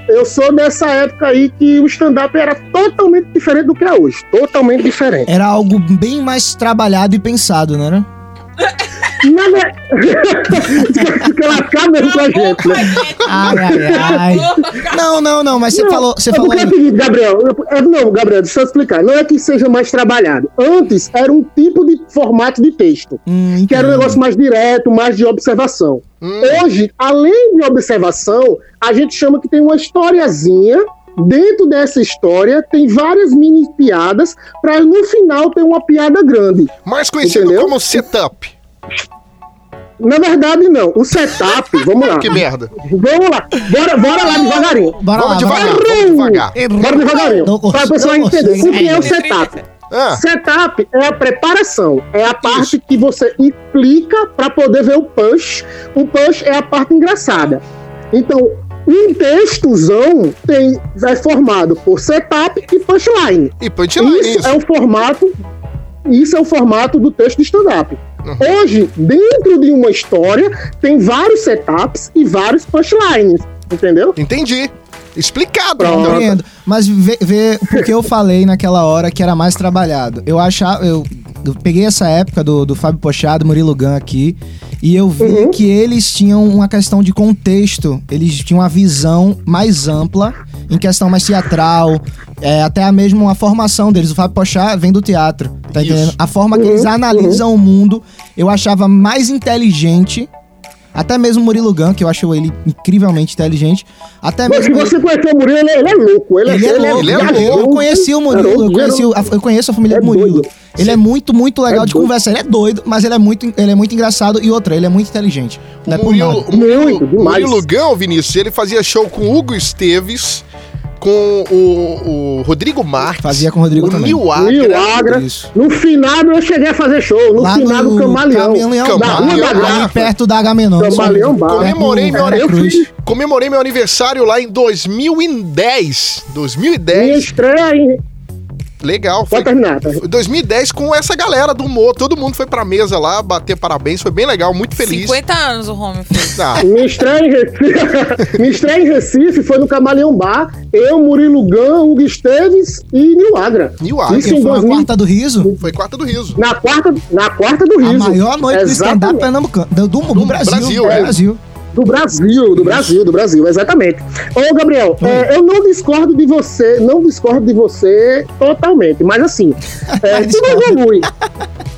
Eu sou dessa época aí que o stand-up era totalmente diferente do que é hoje. Totalmente diferente. Era algo bem mais trabalhado e pensado, né? né? Não. Fica lascado mesmo com a gente, né? Ai, ai, ai. Não, não, não, mas você Não, falou. Você é falou porque é aí. Gabriel. é- não, Gabriel, deixa eu explicar. Não é que seja mais trabalhado. Antes era um tipo de formato de texto. Hum, que era um negócio mais direto, mais de observação. Hoje, além de observação, a gente chama que tem uma historiazinha. Dentro dessa história tem várias mini piadas para no final ter uma piada grande. Mais conhecido Entendeu? como setup. Na verdade, não. O setup, vamos lá. Que merda. Vamos lá. Bora, bora lá devagarinho. Bora Vamos lá, devagar, vamos devagar. Bora devagarinho. Para a pessoa entender. O que é o setup? Ah, Setup é a preparação, é a parte que você explica para poder ver o punch. O punch é a parte engraçada. Então, um textozão tem, é formado por setup e punchline. e punchline, Isso, isso. é o formato. Isso é o formato do texto de stand-up. Uhum. Hoje, dentro de uma história, tem vários setups e vários punchlines. Entendeu? Entendi. Explicado. Pronto. então. Compreendo. Mas vê, vê porque eu falei naquela hora que era mais trabalhado. Eu achava. Eu, eu peguei essa época do, do Fábio Pochado, Murilo Gun aqui, e eu vi Uhum. que eles tinham uma questão de contexto. Eles tinham uma visão mais ampla, em questão mais teatral, é, até a mesma uma formação deles. O Fábio Pochá vem do teatro, tá Isso. entendendo? A forma que eles analisam o mundo, eu achava mais inteligente. Até mesmo o Murilo Gun, que eu acho ele incrivelmente inteligente. Até Mas se mesmo. ele- você conhecer o Murilo, ele, ele é louco. Ele, ele é louco, ele é eu- eu conheci o Murilo, eu, conheci, o- eu conheço a família É do Murilo. doido. Ele é muito, muito legal É de doido. conversar. Ele é doido, mas ele é muito, ele é muito engraçado. E outra, ele é muito inteligente. Não é O por Murilo, nada. Murilo, Muito, demais. Murilo Gão, Vinícius, ele fazia show com o Hugo Esteves, com o, o Rodrigo Marques. Fazia com o Rodrigo o também. Nil Agra. Nil Agra. Isso. No final eu cheguei a fazer show. No Lá final do Camaleão. Camaleão Da Camaleão, da ali perto da Agamenon. Camaleão Bar. Comemorei meu, comemorei meu aniversário lá em 2010. Minha 2010. estreia em... Legal. Foi Pode terminar. tá? 2010 com essa galera do humor. Todo mundo foi pra mesa lá, bater parabéns. Foi bem legal, muito feliz. 50 anos o Home fez. Ah, Minha estreia, em Recife, minha estreia em Recife foi no Camaleão Bar. Eu, Murilo Gão, Hugo Esteves e Nil Agra. Nil Agra. Isso foi a 2000, quarta do riso. foi quarta do riso. na, quarta, na quarta do A Riso. maior noite do stand-up Exatamente. pernambucano. Do, do, do Do Brasil. Brasil, é. Brasil. Do Brasil, do Brasil, do Brasil, exatamente. Ô, Gabriel, é, eu não discordo de você, não discordo de você totalmente, mas assim, é, tudo evolui.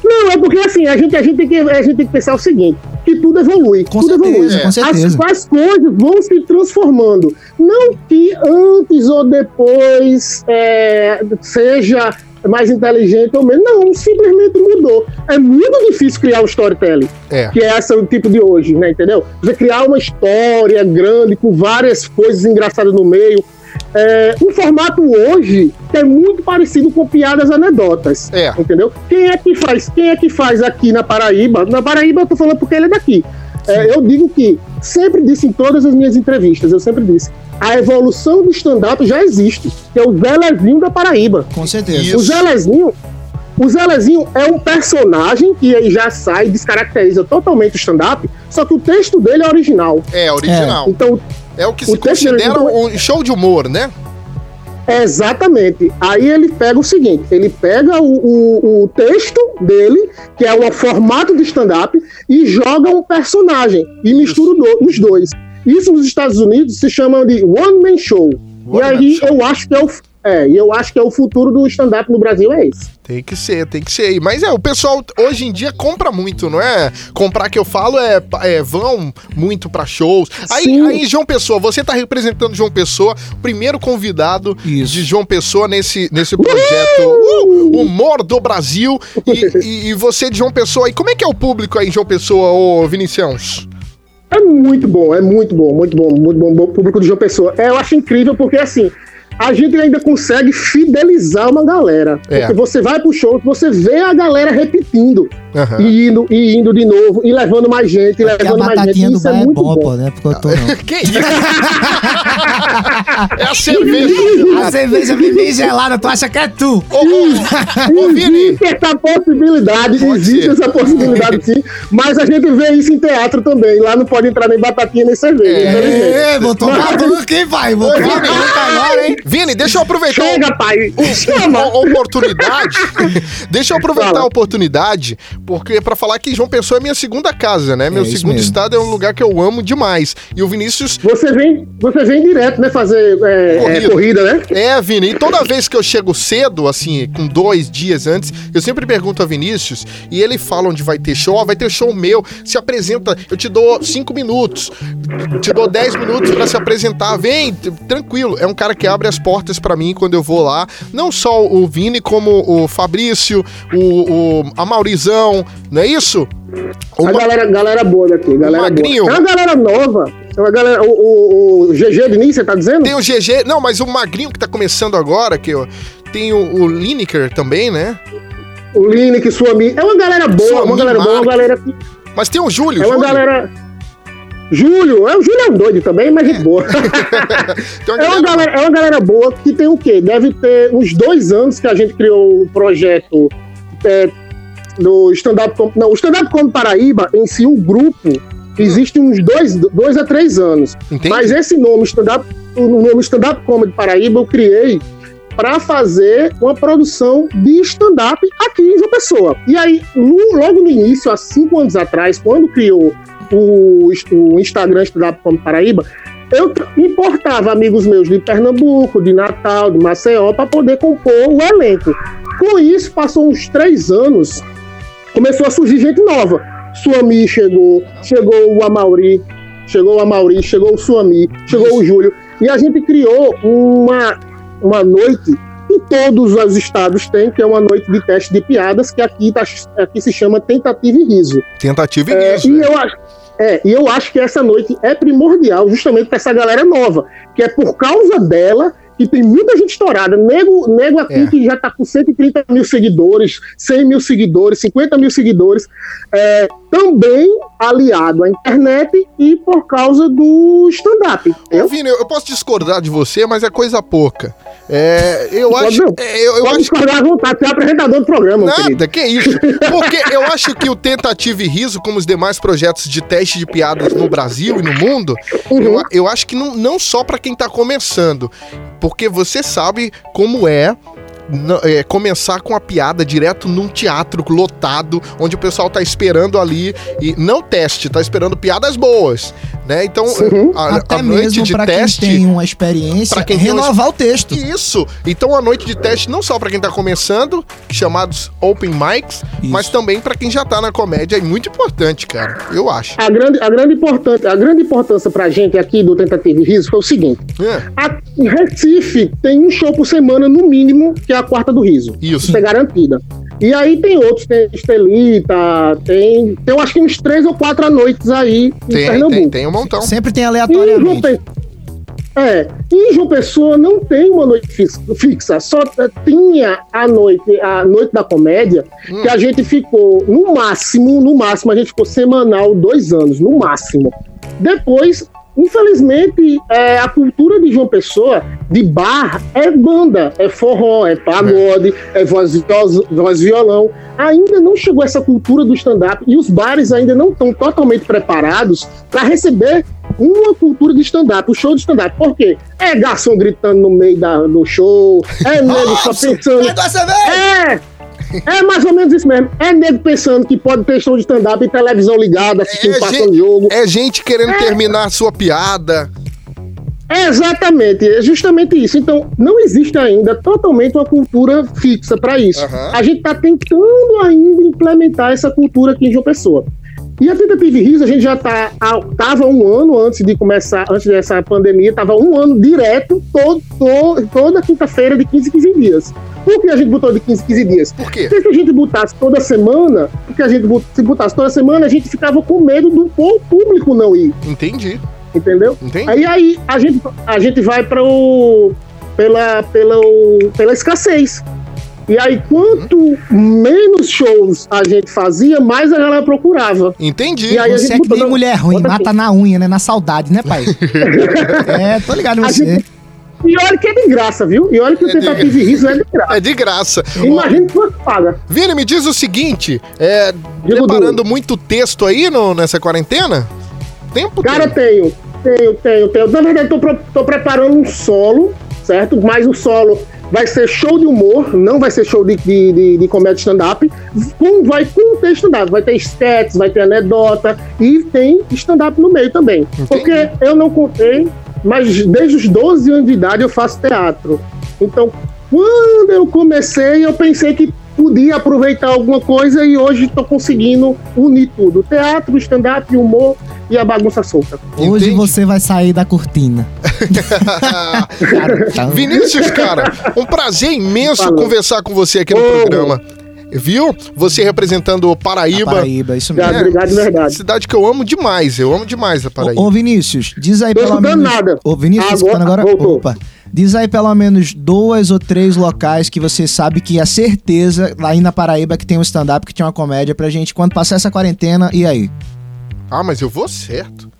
Não, é porque assim, a gente, a, gente tem que, a gente tem que pensar o seguinte, que tudo evolui. Com tudo certeza, evolui. com certeza. As, as coisas vão se transformando. Não que antes ou depois é, seja mais inteligente ou menos. Não, simplesmente mudou. É muito difícil criar um storytelling É. que é esse o tipo de hoje, né? Entendeu? Você criar uma história grande com várias coisas engraçadas no meio. É, um formato hoje é muito parecido com piadas anedotas. É. Entendeu? Quem é que faz? Quem é que faz aqui na Paraíba? Na Paraíba eu tô falando porque ele é daqui. É, eu digo que sempre disse em todas as minhas entrevistas, eu sempre disse, a evolução do stand-up já existe, que é o Zé Lezinho da Paraíba. Com certeza. Isso. O Zé Lezinho, o Zé Lezinho é um personagem que aí já sai, descaracteriza totalmente o stand-up, só que o texto dele é original. É, original. Então, É, o que o se texto dele- considera então- um show de humor, né? Exatamente. Aí ele pega o seguinte: ele pega o, o- o texto dele, que é um formato de stand-up, e joga um personagem e mistura do- os dois. Isso nos Estados Unidos se chama de One Man Show. One e Man aí Show. eu acho que é o. É, e eu acho que é o futuro do stand-up no Brasil é esse. Tem que ser, tem que ser. Mas é, o pessoal hoje em dia compra muito, não é? Comprar que eu falo é, é vão muito pra shows. Aí, Sim. aí, João Pessoa, você tá representando João Pessoa, primeiro convidado Isso. de João Pessoa nesse, nesse projeto uh, Humor do Brasil. E, e- e você de João Pessoa. E como é que é o público aí, João Pessoa, ô Vinicius? É muito bom, é muito bom, muito bom, muito bom, bom público de João Pessoa. É, eu acho incrível porque assim. A gente ainda consegue fidelizar uma galera. É. Porque você vai pro show, você vê a galera repetindo. Aham. E indo, e indo de novo, e levando mais gente, e levando mais gente. batatinha do Isso é bar é muito bom, bom. pô, né? Porque eu tô não. Que isso? é a cerveja. A cerveja vem bem gelada, tu acha que é tu? Ô, ô, ô, Vini. Existe essa possibilidade, Pode existe ser. essa possibilidade sim, mas a gente vê isso em teatro também. Lá não pode entrar nem batatinha nem cerveja, infelizmente. É, botou boca, hein, pai? Botou agora, hein? Vini, deixa eu aproveitar. Chega, pai! a Chama! oportunidade. Deixa eu aproveitar Fala. a oportunidade Porque pra falar que João Pessoa é minha segunda casa, né? Meu isso segundo mesmo. estado é um lugar que eu amo demais. E o Vinícius. Você vem, você vem direto, né? Fazer é, é, corrida, né? É, Vini, e toda vez que eu chego cedo, assim, com dois dias antes, eu sempre pergunto a Vinícius e ele fala onde vai ter show, ó, vai ter show meu, se apresenta, eu te dou cinco minutos, te dou dez minutos pra se apresentar, vem, tranquilo. É um cara que abre as portas pra mim quando eu vou lá, não só o Vini, como o Fabrício, o, o a Não é isso? A galera, galera boa daqui, galera Magrinho. boa. É uma galera nova. É uma galera, o, o, o GG de Nice, você tá dizendo? Tem o GG, não, mas o Magrinho que tá começando agora, que ó, tem o, o Lineker também, né? O Lineker, sua amiga. É uma galera boa, uma galera boa, uma galera que. Mas tem o Júlio, É uma Júlio. galera. Júlio, é o Júlio é um doido também, mas gente boa. é, uma galera, é uma galera boa que tem o quê? Deve ter uns dois anos que a gente criou o projeto é, do stand-up Não, o stand-up como Paraíba, em si, o grupo, existe uns dois, dois a três anos. Mas esse nome, stand-up, o nome stand-up comedy Paraíba, eu criei para fazer uma produção de stand-up aqui em João Pessoa. E aí, no- logo no início, há cinco anos atrás, quando criou o, o Instagram Stand-up Comedy Paraíba, eu importava amigos meus de Pernambuco, de Natal, de Maceió, para poder compor o elenco. Com isso, passou uns três anos, começou a surgir gente nova. Suami chegou, chegou o Amauri, chegou o Amauri, chegou o Suami, chegou o Júlio. E a gente criou uma, uma noite que todos os estados têm, que é uma noite de teste de piadas, que aqui, tá, aqui se chama Tentativa e Riso. Tentativa e É, riso. e eu acho, é, e eu acho que essa noite é primordial justamente para essa galera nova, que é por causa dela que tem muita gente estourada. Nego, nego aqui É. que já tá com 130 mil seguidores, 100 mil seguidores, 50 mil seguidores, é, também aliado à internet e por causa do stand-up. Ô, Vini, eu eu posso discordar de você, mas é coisa pouca. É, eu Pode acho. não. é, eu, eu Pode acho que- discordar à vontade, você é apresentador do programa. Nada, que isso? Porque eu acho que o Tentativa e Riso, como os demais projetos de teste de piadas no Brasil e no mundo, eu, eu acho que não, não só pra quem tá começando. Porque você sabe como é. É, começar com a piada direto num teatro lotado, onde o pessoal tá esperando ali e não teste, tá esperando piadas boas, né? Então, a, Até a noite mesmo de pra teste quem tem uma experiência, Pra quem renovar o texto. isso. Então a noite de teste não só pra quem tá começando, chamados open mics, mas também pra quem já tá na comédia, é muito importante, cara. Eu acho. A grande, a grande, importância, a grande importância pra gente aqui do Tentativa e Riso foi o seguinte: É. a, Recife tem um show por semana, no mínimo, que é a quarta do riso. Isso. é garantida. E aí tem outros, tem Estelita, tem. Tem eu acho que uns três ou quatro à noites aí em Tem, Pernambuco. tem, tem um montão. Sempre tem aleatoriamente. É, e João Pessoa não tem uma noite fix- fixa, só eh, tinha a noite, a noite da comédia, Hum. que a gente ficou, no máximo, no máximo, a gente ficou semanal dois anos, no máximo. Depois, infelizmente, eh, a cultura de João Pessoa, de bar, é banda, é forró, é pagode, é, voz, voz, voz violão. Ainda não chegou essa cultura do stand-up e os bares ainda não estão totalmente preparados para receber uma cultura de stand-up, o show de stand-up. Por quê? É garçom gritando no meio da, do show, é nego só pensando. É! É mais ou menos isso mesmo. É nego pensando que pode ter show de stand-up e televisão ligada, assistindo, É passando gente- jogo. É gente querendo terminar a sua piada. Exatamente, é justamente isso. Então, não existe ainda totalmente uma cultura fixa para isso. A gente está tentando ainda implementar essa cultura aqui em João Pessoa. E a tentativa e riso, a gente já tá, tava um ano antes de começar, antes dessa pandemia, tava um ano direto, todo, to- toda quinta-feira, de 15 em 15 dias. Por que a gente botou de 15 em 15 dias? Por quê? Porque se a gente botasse toda semana, porque a gente se botasse toda semana, a gente ficava com medo do público não ir. Entendi. Entendeu? Entendi. Aí, aí a, gente, a gente vai para o. Pela, pela, pela escassez. E aí, quanto menos shows a gente fazia, mais a galera procurava. Entendi. E aí a Você gente é que nem mulher ruim, mata na unha, né? Na saudade, né, pai? é, tô ligado em você. gente- E olha que é de graça, viu? E olha que o tentativa e riso é de graça. É de graça. Imagina quanto paga. Vini, me diz o seguinte: é, preparando muito texto aí no, nessa quarentena? Tempo Cara, tenho, tenho, tenho, tenho. Na verdade, tô, tô preparando um solo, certo? Mas o solo vai ser show de humor, não vai ser show de, de, de, de comédia stand-up. Com, vai conter stand-up, vai ter sketches, vai ter anedota e tem stand-up no meio também. Porque eu não contei, mas desde os 12 anos de idade eu faço teatro. Então, quando eu comecei, eu pensei que podia aproveitar alguma coisa e hoje estou conseguindo unir tudo: teatro, stand-up, humor e a bagunça solta. Hoje você vai sair da cortina. Vinícius, cara, um prazer imenso Falou. conversar com você aqui no Ô. programa. Viu? Você representando o Paraíba. A Paraíba, isso mesmo. É, Obrigado de verdade. Cidade que eu amo demais. Eu amo demais a Paraíba. Ô, Vinícius, diz aí Tô pelo menos. nada. Ô, Vinícius, tá Agora agora? Opa. Diz aí pelo menos duas ou três locais que você sabe que a certeza lá na Paraíba que tem um stand-up, que tem uma comédia pra gente quando passar essa quarentena. E aí? Ah, mas eu vou certo.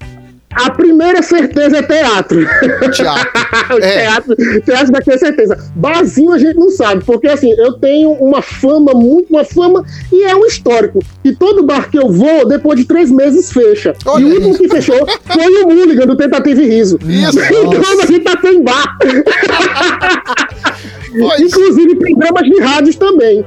A primeira certeza é teatro. Teatro. É. teatro, teatro daqui é certeza. Barzinho a gente não sabe, porque assim, eu tenho uma fama, muito uma fama, e é um histórico. E todo bar que eu vou, depois de três meses, fecha. Olha e o último que fechou foi o Mulligan, do Tentativa e Riso. Isso. Então a gente tá sem bar. Pois. Inclusive programas de rádios também.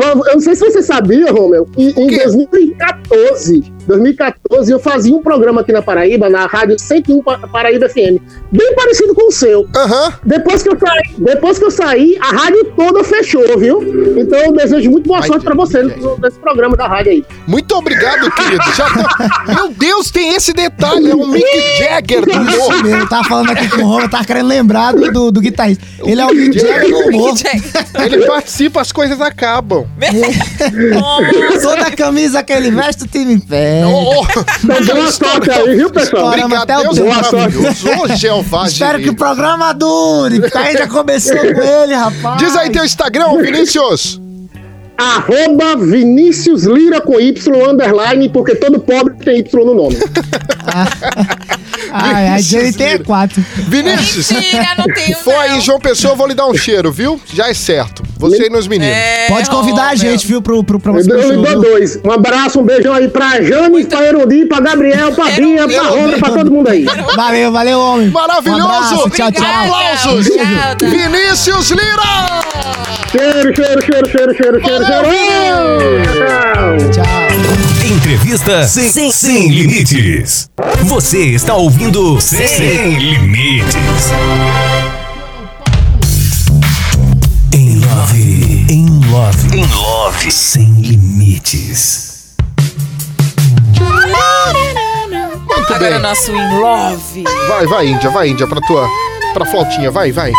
Eu não sei se você sabia, Romeu, que em 2014, 2014, eu fazia um programa aqui na Paraíba, na rádio 101 Pa- Paraíba FM, bem parecido com o seu. Aham. Depois que eu saí, depois que eu saí, a rádio toda fechou, viu? Então eu desejo muito boa Ai, sorte pra você nesse programa da rádio aí. Muito obrigado, querido. Já tô- Meu Deus, tem esse detalhe. É o Mick Jagger do mesmo, eu tava falando aqui com o Roma, tava querendo lembrar do, do, do guitarrista. Ele é o Mick Jagger do humor. Ele participa, as coisas acabam. Toda a camisa que ele veste, o time em pé. Oh, boa sorte aí, viu, pessoal? Obrigado, até o Deus é dedo. maravilhoso. Ô, Jeová, Espero que o programa dure, porque já começou com ele, rapaz. Diz aí teu Instagram, Vinícius. Arroba Vinícius Lira com Y underline, porque todo pobre tem Y no nome. Ai, a Jenny tem é quatro. Vinícius. Mentira, não tenho aí em João Pessoa, eu vou lhe dar um cheiro, viu? Já é certo. Você e meus meninos. É, Pode convidar a gente, viu, pro, pro Eu próximo dou, eu show. dou dois. Um abraço, um beijão aí pra Jane, pra Erudi, pra Gabriel, pra Bia, pra Ronda, pra todo mundo aí. Valeu, valeu, homem. Maravilhoso! Um abraço, tchau, tchau. Aplausos! Tchau, tchau. Vinícius Lira! Cheiro, cheiro, cheiro, cheiro, cheiro, cheiro, cheiro. Tchau. Tchau. Entrevista sem, sem, sem limites. Você está ouvindo Sem, Limites. Em love, em love, em love, sem limites. Muito Agora bem. o nosso In Love. Vai, vai, Índia, vai, Índia, pra tua. Pra flautinha, vai, vai.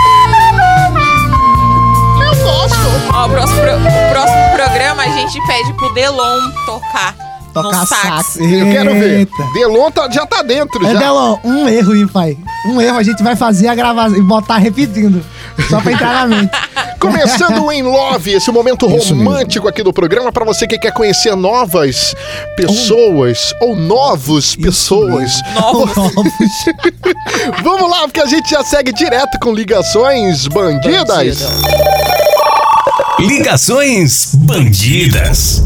Ó, o próximo, pro- o próximo programa a gente pede pro Delon tocar. Tocar no sax. sax. Eu quero ver. Delon tá- já tá dentro, É, já. Delon, um erro, hein, pai? Um erro a gente vai fazer a gravação e botar repetindo. Só pra entrar na mente. Começando o In Love, esse momento Isso mesmo. romântico aqui do programa pra você que quer conhecer novas pessoas ou novos pessoas. Novos. Vamos lá, porque a gente já segue direto com ligações bandidas. Ligações bandidas.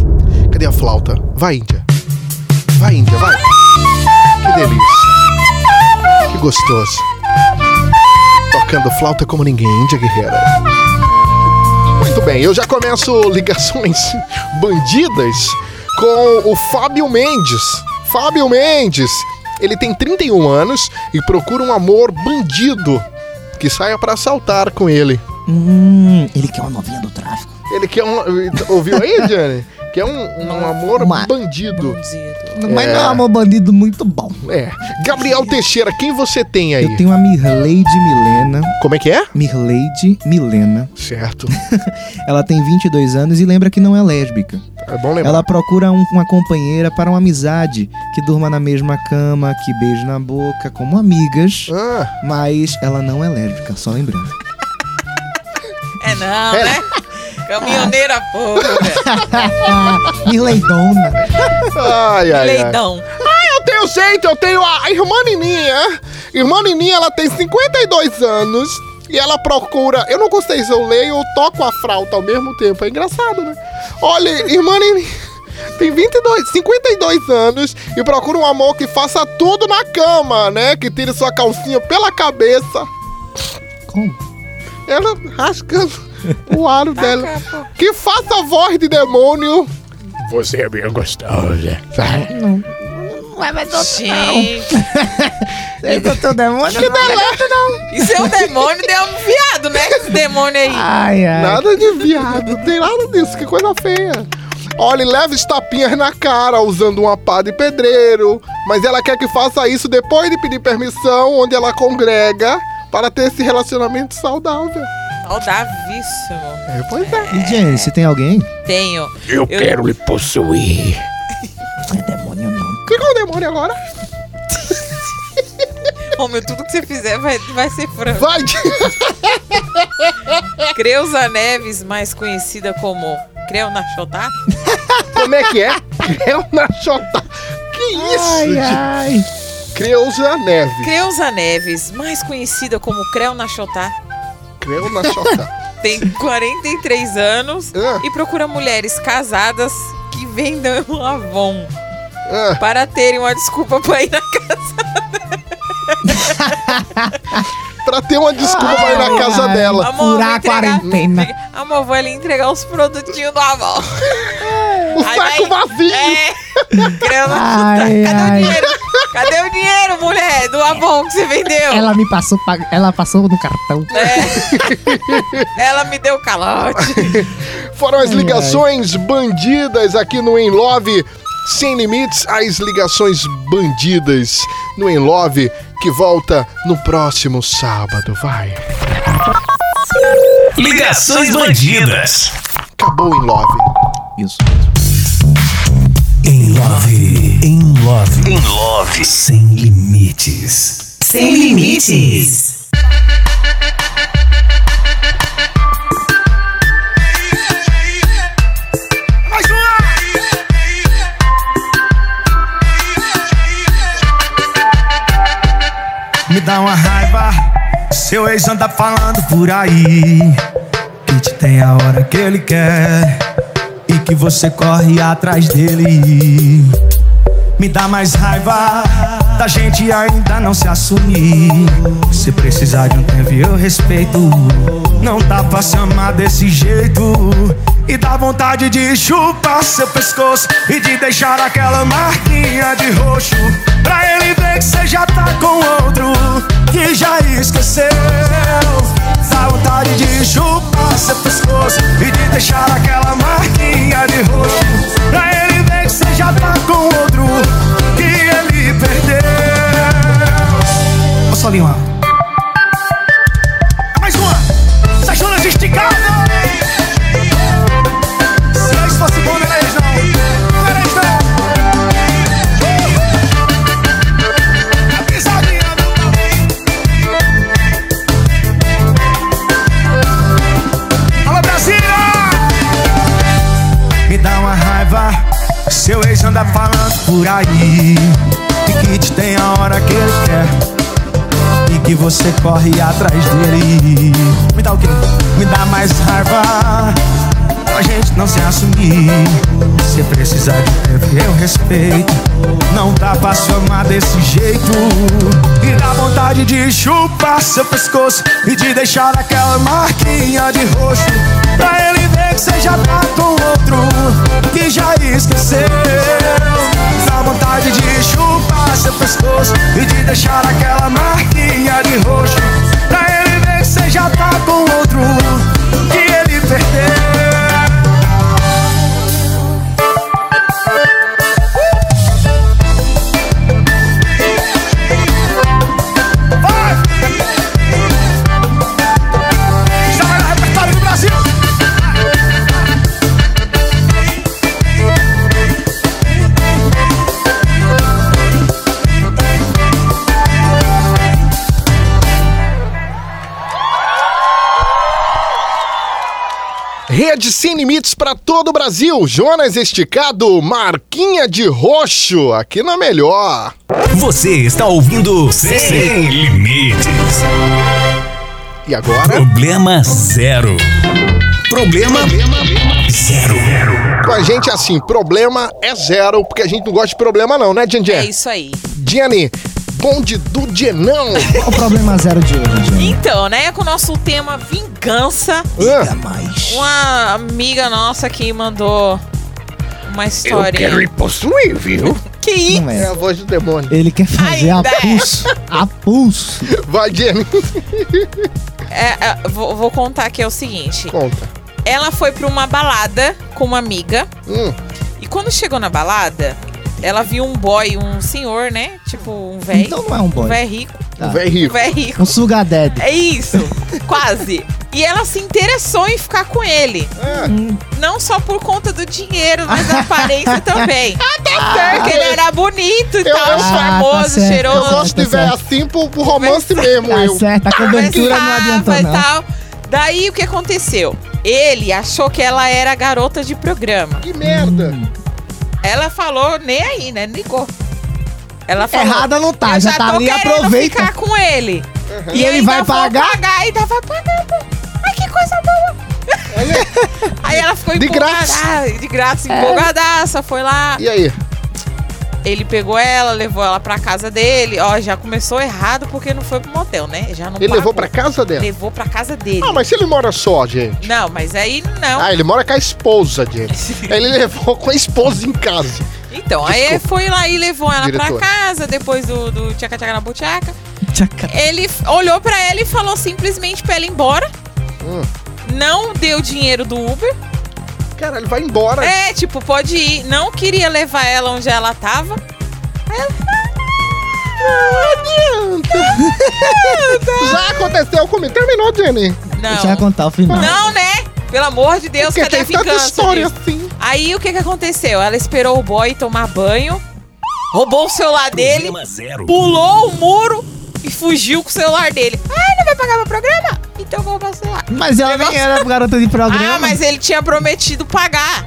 Cadê a flauta? Vai, Índia. Vai, Índia, vai. Que delícia. Que gostoso. Tocando flauta como ninguém, Índia Guerreira. Muito bem, eu já começo ligações bandidas com o Fábio Mendes. Fábio Mendes. Ele tem 31 anos e procura um amor bandido que saia pra assaltar com ele. Hum, ele quer uma novinha do tráfico. Ele quer um. Ouviu aí, Johnny? Quer um, um amor Uma- bandido. Mas É. não é um amor bandido muito bom. É. Gabriel Teixeira, quem você tem aí? Eu tenho a Mirleide Milena. Como é que é? Mirleide Milena. Certo. Ela tem 22 anos e lembra que não é lésbica. É bom lembrar. Ela procura um- uma companheira para uma amizade que durma na mesma cama, que beije na boca, como amigas. Ah, Mas ela não é lésbica, só lembrando. É não, É. né? Caminhoneira porra. Mirleidona. ai, ai, ai. Leidão. Ah, eu tenho jeito, eu tenho a irmã Nininha. Irmã Nininha, ela tem 52 anos. E ela procura. Eu não gostei se eu leio ou toco a flauta ao mesmo tempo. É engraçado, né? Olha, irmã Nininha. Tem 22, 52 anos e procura um amor que faça tudo na cama, né? Que tire sua calcinha pela cabeça. Como? Ela rasgando o aro dela. Que faça a voz de demônio. Você é bem gostosa. Não é mais doutor, Gente. não. É doutor demônio? Que não. deleta, não. Isso é um demônio, deu um viado, né? Esse demônio aí. Ai, ai. Nada de viado, não tem nada disso, que coisa feia. Olha, leva estapinhas na cara usando uma pá de pedreiro, mas ela quer que faça isso depois de pedir permissão, onde ela congrega, para ter esse relacionamento saudável. Saudávíssimo. É, pois é. E, Jenny, se tem alguém? Tenho. Eu, quero lhe possuir. Não é demônio, não. O que é o demônio agora? Meu, tudo que você fizer vai, vai ser franco. Vai! Creuza Neves, mais conhecida como Creu na Chotá. Como é que é? Creu na Chota. Que isso, Ai, gente? ai. Creuza Neves. Creuza Neves, mais conhecida como Creu na Chotá. Creu na Chota. Tem 43 anos Ah. e procura mulheres casadas que vendam o Avon Ah. para terem uma desculpa para ir na casa. pra ter uma desculpa pra ir na casa dela. Amor, Furar a quarentena. Amor, vou ali entregar os produtinhos do Avon. O Aí saco vai- vazio. É. Na Ai. Cadê ai. o dinheiro? Cadê o dinheiro, mulher? Do Avon que você vendeu? Ela me passou, ela passou no cartão. É. Ela me deu calote. Foram as ligações bandidas aqui no Em Love. Sem limites, as ligações bandidas no Em Love, que volta no próximo sábado. Vai. Ligações bandidas. Acabou o Em Love. Isso. Em love, em love, Em Love. sem limites. Sem limites. Mais uma! Me dá uma raiva, seu ex anda falando por aí que te tem a hora que ele quer que você corre atrás dele. Me dá mais raiva da gente ainda não se assumir. Se precisar de um tempo eu respeito. Não dá pra se amar desse jeito. E dá vontade de chupar seu pescoço e de deixar aquela marquinha de roxo. Pra ele ver que você já tá com outro que já esqueceu. Vontade de chupar seu pescoço e de deixar aquela marquinha de roxo. Pra ele ver que você já tá com outro que ele perdeu. Ô Solinho, mais uma. Essas zonas esticadas. Por aí. E que te tem a hora que ele quer. E que você corre atrás dele. Me dá o quê? Me dá mais raiva. A gente não se assumir. Se precisar de tempo, eu respeito. Não dá pra se amar desse jeito. E dá vontade de chupar seu pescoço e de deixar aquela marquinha de roxo. Pra ele ver que você já tá com outro que já esqueceu. Vontade de chupar seu pescoço e de deixar aquela marquinha de roxo. Pra ele ver que você já tá com outro Rede Sem Limites para todo o Brasil. Jonas Esticado, Marquinha de Roxo, aqui na melhor. Você está ouvindo Sem Limites. E agora? Problema zero. Problema zero. Com a gente assim, problema é zero, porque a gente não gosta de problema não, né, Jen É isso aí. Jenny, responde do Dienão. Qual o problema zero de hoje, gente? Então, né, com o nosso tema vingança. Ah, mais. Uma amiga nossa aqui mandou uma história. lhe possuir, viu? Que isso? Não É é. a voz do demônio. Ele quer fazer a Ainda é. pulso. A pulso. Vai, Jenny. É, é, vou, vou contar aqui é o seguinte. Conta. Ela foi pra uma balada com uma amiga. Hum. E quando chegou na balada, ela viu um boy, um senhor, né? Tipo, um velho. Então não é um boy. Um velho rico. Tá. O velho Um rico. velho rico. Um sugar daddy. É isso, quase. E ela se interessou em ficar com ele. É. Não só por conta do dinheiro, mas da aparência também. Ah, tá certo. Porque ele era bonito e tal, eu- famoso, tá cheiroso. Eu gosto de tá ver assim pro, pro romance mesmo, Tá eu. certo, a cobertura não adiantou, e não. tal. Daí o que aconteceu? Ele achou que ela era garota de programa. Que merda. Ela falou nem aí, né? Ligou. Ela falou. Errada não tá, eu já já tá tô ali, querendo aproveita. ficar com ele. E ele ainda vai vou pagar? pagar? Ainda vai pagar. pô. Ai, que coisa boa. aí ela ficou De graça. De graça, É. empolgadaça. Foi lá. E aí? Ele pegou ela, levou ela pra casa dele. Ó, já começou errado porque não foi pro motel, né? Já não Ele pagou. levou pra casa dela? Levou pra casa dele. Ah, mas se ele mora só, gente. Não, mas aí não. Ah, ele mora com a esposa, gente. Ele levou com a esposa em casa. Então, aí Desculpa. foi lá e levou ela Diretora. pra casa, depois do, do tchaca tchaca na buchaca. Ele f- olhou pra ela e falou simplesmente pra ela ir embora. Hum. Não deu dinheiro do Uber. Cara, ele vai embora. É, tipo, pode ir. Não queria levar ela onde ela tava. Aí ela, Não adianta. Já aconteceu comigo. Terminou, Jenny. não. Deixa eu contar o final. Não, né? Pelo amor de Deus, Porque cadê a vingança? história disso? assim. Aí o que que aconteceu? Ela esperou o boy tomar banho, roubou o celular dele, pulou o muro e fugiu com o celular dele. Ah, não vai pagar meu programa? Então eu vou roubar o celular. Mas ela nem era garota de programa. Ah, mas ele tinha prometido pagar.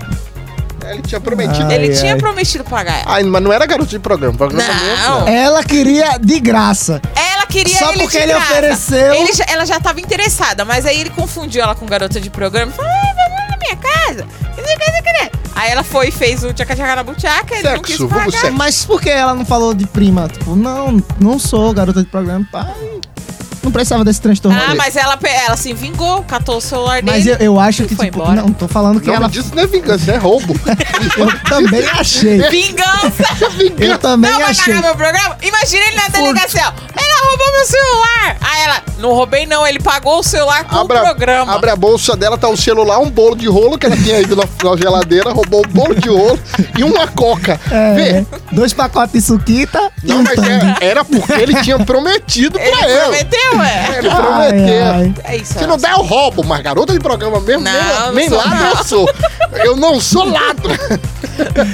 Ele tinha prometido. Ai, ele tinha ai. prometido pagar ela. Ai, mas não era garoto de programa. programa Não. mesmo, Ela queria de graça. Ela queria Só ele porque de ele graça. ofereceu. Ele já- ela já tava interessada, mas aí ele confundiu ela com garota de programa. Falou, ah, vai lá na minha casa. Aí ela foi e fez o tchaca tchaca na buchaca, ele não quis Sexo, pagar. sexo. Mas por que ela não falou de prima? Tipo, não, não sou garota de programa. Pai, não precisava desse transtorno. Ah, mas ela, ela se vingou, catou o celular Mas dele. eu, eu acho e que, foi tipo, embora. não, tô falando que Não, ela. disso não é vingança, é roubo. Eu também achei. Vingança! Eu também não vai achei. pagar meu programa? Imagina ele na delegacia, ó. Ela roubou meu celular. Aí ela, não roubei não, ele pagou o celular com Abre o programa. abre a bolsa dela, tá o celular, um bolo de rolo que ela tinha ido na, na geladeira, roubou um bolo de rolo e uma coca. É, Vê? dois pacotes de suquita e Não, um mas tangue. era, era porque ele tinha prometido Ele pra ela. prometeu, é. Ele Ai, prometeu. ai. É isso. Se não der, eu roubo, mas garota de programa mesmo, Não, nem, nem não sou, ladro não. eu sou. Eu não sou ladro.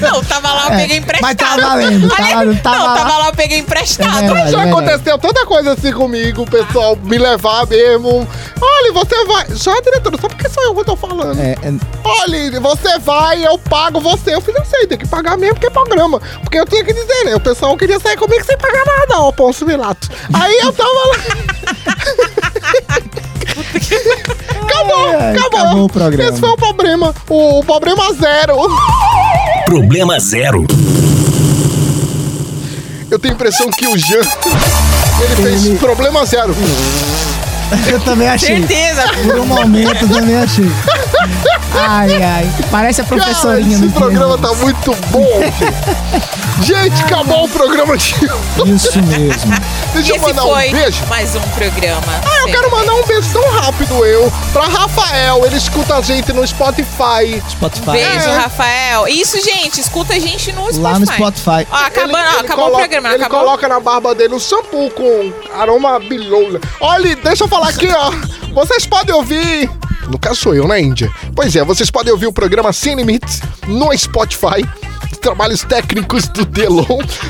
Não, tava lá, eu É, peguei emprestado. mas tá valendo, tá Olha, valendo, tava não, tava lá, eu peguei emprestado. É verdade. Já aconteceu tanta coisa assim comigo, o pessoal me levar mesmo. Olha, você vai. Já, diretora, só porque sou eu que eu tô falando. É, é, Olha, você vai, eu pago você. Eu falei, eu sei, tem que pagar mesmo porque é programa. Porque eu tinha que dizer, né? O pessoal queria sair comigo sem pagar nada, ó, Pôncio Pilatos. Aí eu tava lá. acabou, Ai, acabou. acabou o programa. Esse foi o problema. O, o problema zero. Problema zero. Eu tenho a impressão que o Jean. Ele fez problema zero. eu também achei. Certeza. Por um momento, também achei. Ai, ai. Parece a Cara, professorinha esse do programa tá muito bom. Gente, acabou o programa de Isso mesmo. Deixa eu Esse mandar foi um beijo. mais um programa. Ah, eu quero mandar um beijo tão rápido eu pra Rafael. Ele escuta a gente no Spotify. Spotify. Beijo, É. Rafael. Isso, gente, escuta a gente no Spotify. Lá no Spotify. Ó, acabando, Ele- ó, ele acabou coloca- o programa, Ele acabou? coloca na barba dele um shampoo com aroma biloula. Olha, deixa eu falar aqui, ó. Vocês podem ouvir. No caso sou eu, na Índia. Pois é, vocês podem ouvir o programa Sem Limites no Spotify. Trabalhos técnicos do Delon,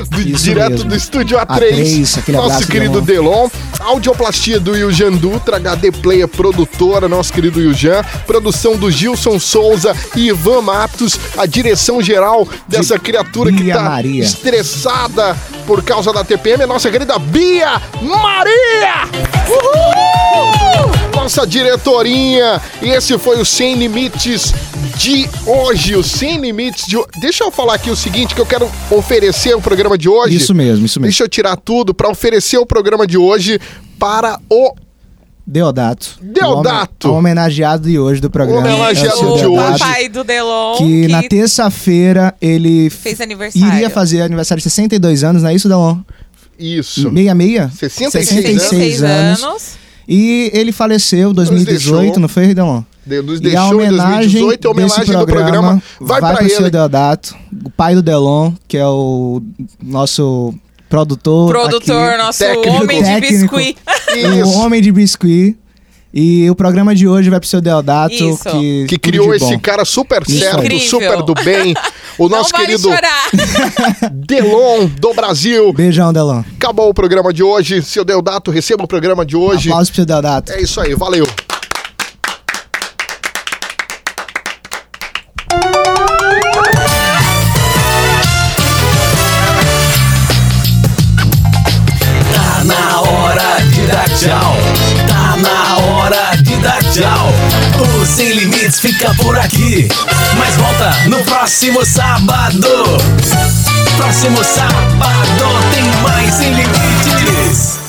do- direto mesmo. do estúdio A3. A3, aquele nosso querido Delon. Audioplastia do Yujan Dutra, HD Player produtora, nosso querido Yujan. Produção do Gilson Souza e Ivan Matos. A direção geral dessa criatura que Bia tá Maria. estressada por causa da TPM, a nossa querida Bia Maria! Uhul! Nossa diretorinha. E esse foi o Sem Limites de hoje. O Sem Limites de hoje. Deixa eu falar aqui o seguinte: que eu quero oferecer o programa de hoje. Isso mesmo, isso mesmo. Deixa eu tirar tudo para oferecer o programa de hoje para o Deodato. Deodato. O home- o homenageado de hoje do programa. Homenageado É o de Deodato, hoje. Pai do Delon, Que, na terça-feira ele fez aniversário. iria fazer aniversário de 62 anos, não é isso, Delon? Isso. 66? 66 66 anos. anos. E ele faleceu em 2018, deixou. não foi, Delon? De- nos E a deixou em homenagem 2018, a homenagem desse do programa vai, vai para ele. Deodato, o pai do Delon, que é o nosso produtor. Produtor, aqui. nosso homem de biscuit. O homem de biscuit. E o programa de hoje vai pro seu Deodato, Isso. que, Que criou de esse bom. cara super Isso certo, aí. super do bem. O nosso vale querido. Delon do Brasil. Beijão, Delon. Acabou o programa de hoje. Seu Deodato, receba o programa de hoje. Aplausos pro seu Deodato. É isso aí, valeu. fica por aqui. Mas volta no próximo sábado. Próximo sábado tem mais em Limites.